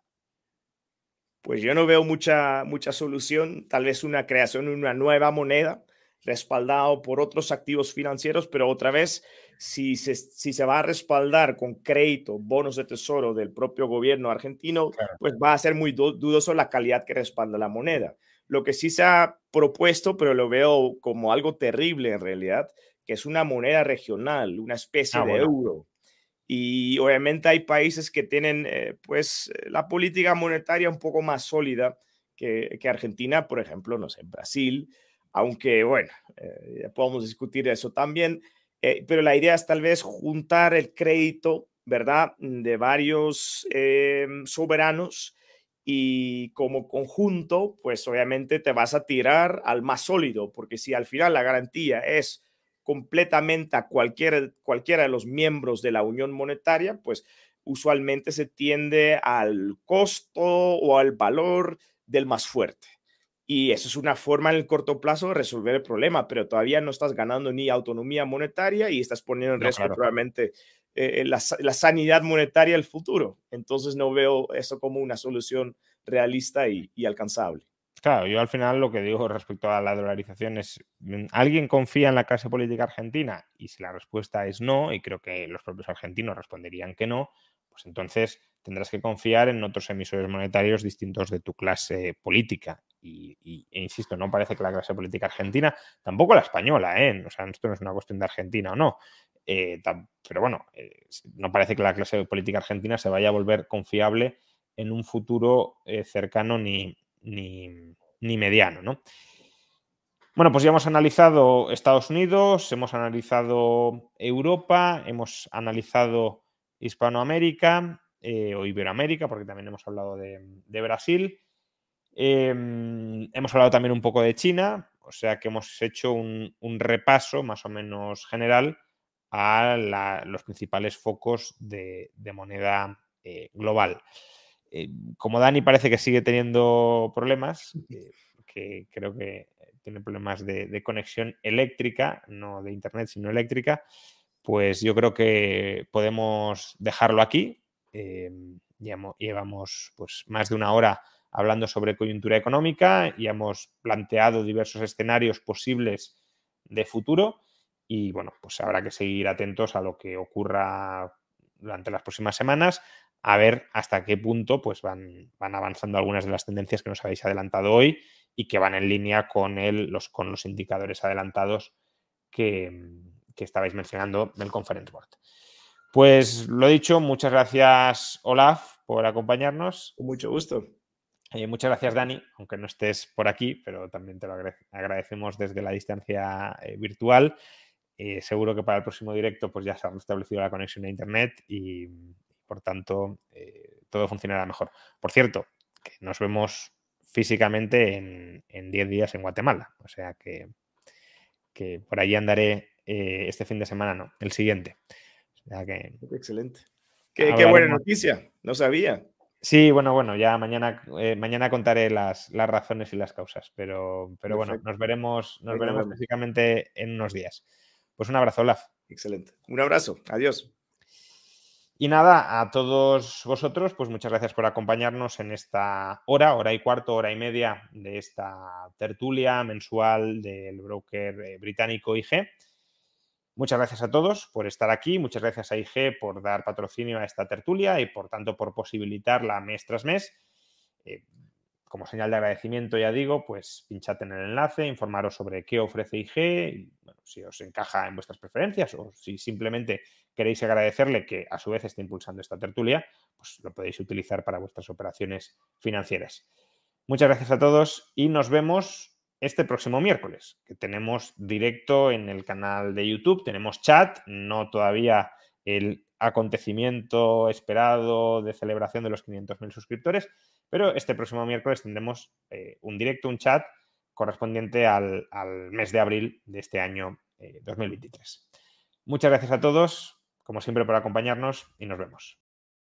Pues yo no veo mucha, mucha solución, tal vez una creación de una nueva moneda respaldado por otros activos financieros, pero otra vez, si se, si se va a respaldar con crédito, bonos de tesoro del propio gobierno argentino, pues va a ser muy dudoso la calidad que respalda la moneda. Lo que sí se ha propuesto, pero lo veo como algo terrible en realidad, que es una moneda regional, una especie ah, de euro. Y obviamente hay países que tienen eh, pues la política monetaria un poco más sólida que, que Argentina, por ejemplo, no sé, Brasil, aunque bueno, eh, podemos discutir eso también, eh, pero la idea es tal vez juntar el crédito, ¿verdad?, de varios eh, soberanos y como conjunto, pues obviamente te vas a tirar al más sólido, porque si al final la garantía es completamente a cualquiera, cualquiera de los miembros de la Unión Monetaria, pues usualmente se tiende al costo o al valor del más fuerte. Y eso es una forma en el corto plazo de resolver el problema, pero todavía no estás ganando ni autonomía monetaria y estás poniendo en riesgo probablemente eh, la, sanidad monetaria del futuro. Entonces no veo eso como una solución realista y, alcanzable. Claro, yo al final lo que digo respecto a la dolarización es, mm, ¿alguien confía en la clase política argentina? Y si la respuesta es no, y creo que los propios argentinos responderían que no, pues entonces tendrás que confiar en otros emisores monetarios distintos de tu clase política. Y, e insisto, no parece que la clase política argentina, tampoco la española, ¿eh? o sea, esto no es una cuestión de Argentina o no, eh, pero bueno, no parece que la clase política argentina se vaya a volver confiable en un futuro eh, cercano ni, ni, ni mediano, ¿no? Bueno, pues ya hemos analizado Estados Unidos, hemos analizado Europa, hemos analizado Hispanoamérica o Iberoamérica, porque también hemos hablado de, de Brasil. Em, hemos hablado también un poco de China, o sea que hemos hecho un, repaso más o menos general a los principales focos de, moneda eh, global. Eh, como Dani parece que sigue teniendo problemas, que creo que tiene problemas de, conexión eléctrica, no de internet, sino eléctrica, pues yo creo que podemos dejarlo aquí. llevamos pues, más de una hora hablando sobre coyuntura económica y hemos planteado diversos escenarios posibles de futuro y bueno, pues habrá que seguir atentos a lo que ocurra durante las próximas semanas, a ver hasta qué punto pues van, van avanzando algunas de las tendencias que nos habéis adelantado hoy y que van en línea con, el, los, con los indicadores adelantados que, que estabais mencionando del Conference Board. Pues lo dicho, muchas gracias Olaf por acompañarnos. Con mucho gusto. Eh, muchas gracias, Dani, aunque no estés por aquí, pero también te lo agradecemos desde la distancia eh, virtual. Eh, seguro que para el próximo directo pues ya se ha restablecido la conexión a Internet y, por tanto, todo funcionará mejor. Por cierto, que nos vemos físicamente en 10 días en Guatemala. O sea que, que por allí andaré este fin de semana, no, el siguiente. Excelente. Qué, qué buena noticia, no sabía. Sí, bueno, bueno, ya mañana, eh, mañana contaré las, las, razones y las causas, pero, pero bueno, nos veremos, nos veremos físicamente en unos días. Pues un abrazo, Olaf. Excelente. Un abrazo. Adiós. Y nada, a todos vosotros, pues muchas gracias por acompañarnos en esta hora, hora y cuarto, hora y media de esta tertulia mensual del broker eh, británico IG. Muchas gracias a todos por estar aquí, muchas gracias a IG por dar patrocinio a esta tertulia y por tanto por posibilitarla mes tras mes. Eh, como señal de agradecimiento, ya digo, pues pinchad en el enlace, informaros sobre qué ofrece IG, si os encaja en vuestras preferencias o si simplemente queréis agradecerle que a su vez esté impulsando esta tertulia, pues lo podéis utilizar para vuestras operaciones financieras. Muchas gracias a todos y nos vemos este próximo miércoles, que tenemos directo en el canal de YouTube, tenemos chat, no todavía el acontecimiento esperado de celebración de los 500.000 suscriptores, pero este próximo miércoles tendremos eh, un directo, un chat correspondiente al, mes de abril de este año 2023. Eh, Muchas gracias a todos, como siempre, por acompañarnos y nos vemos.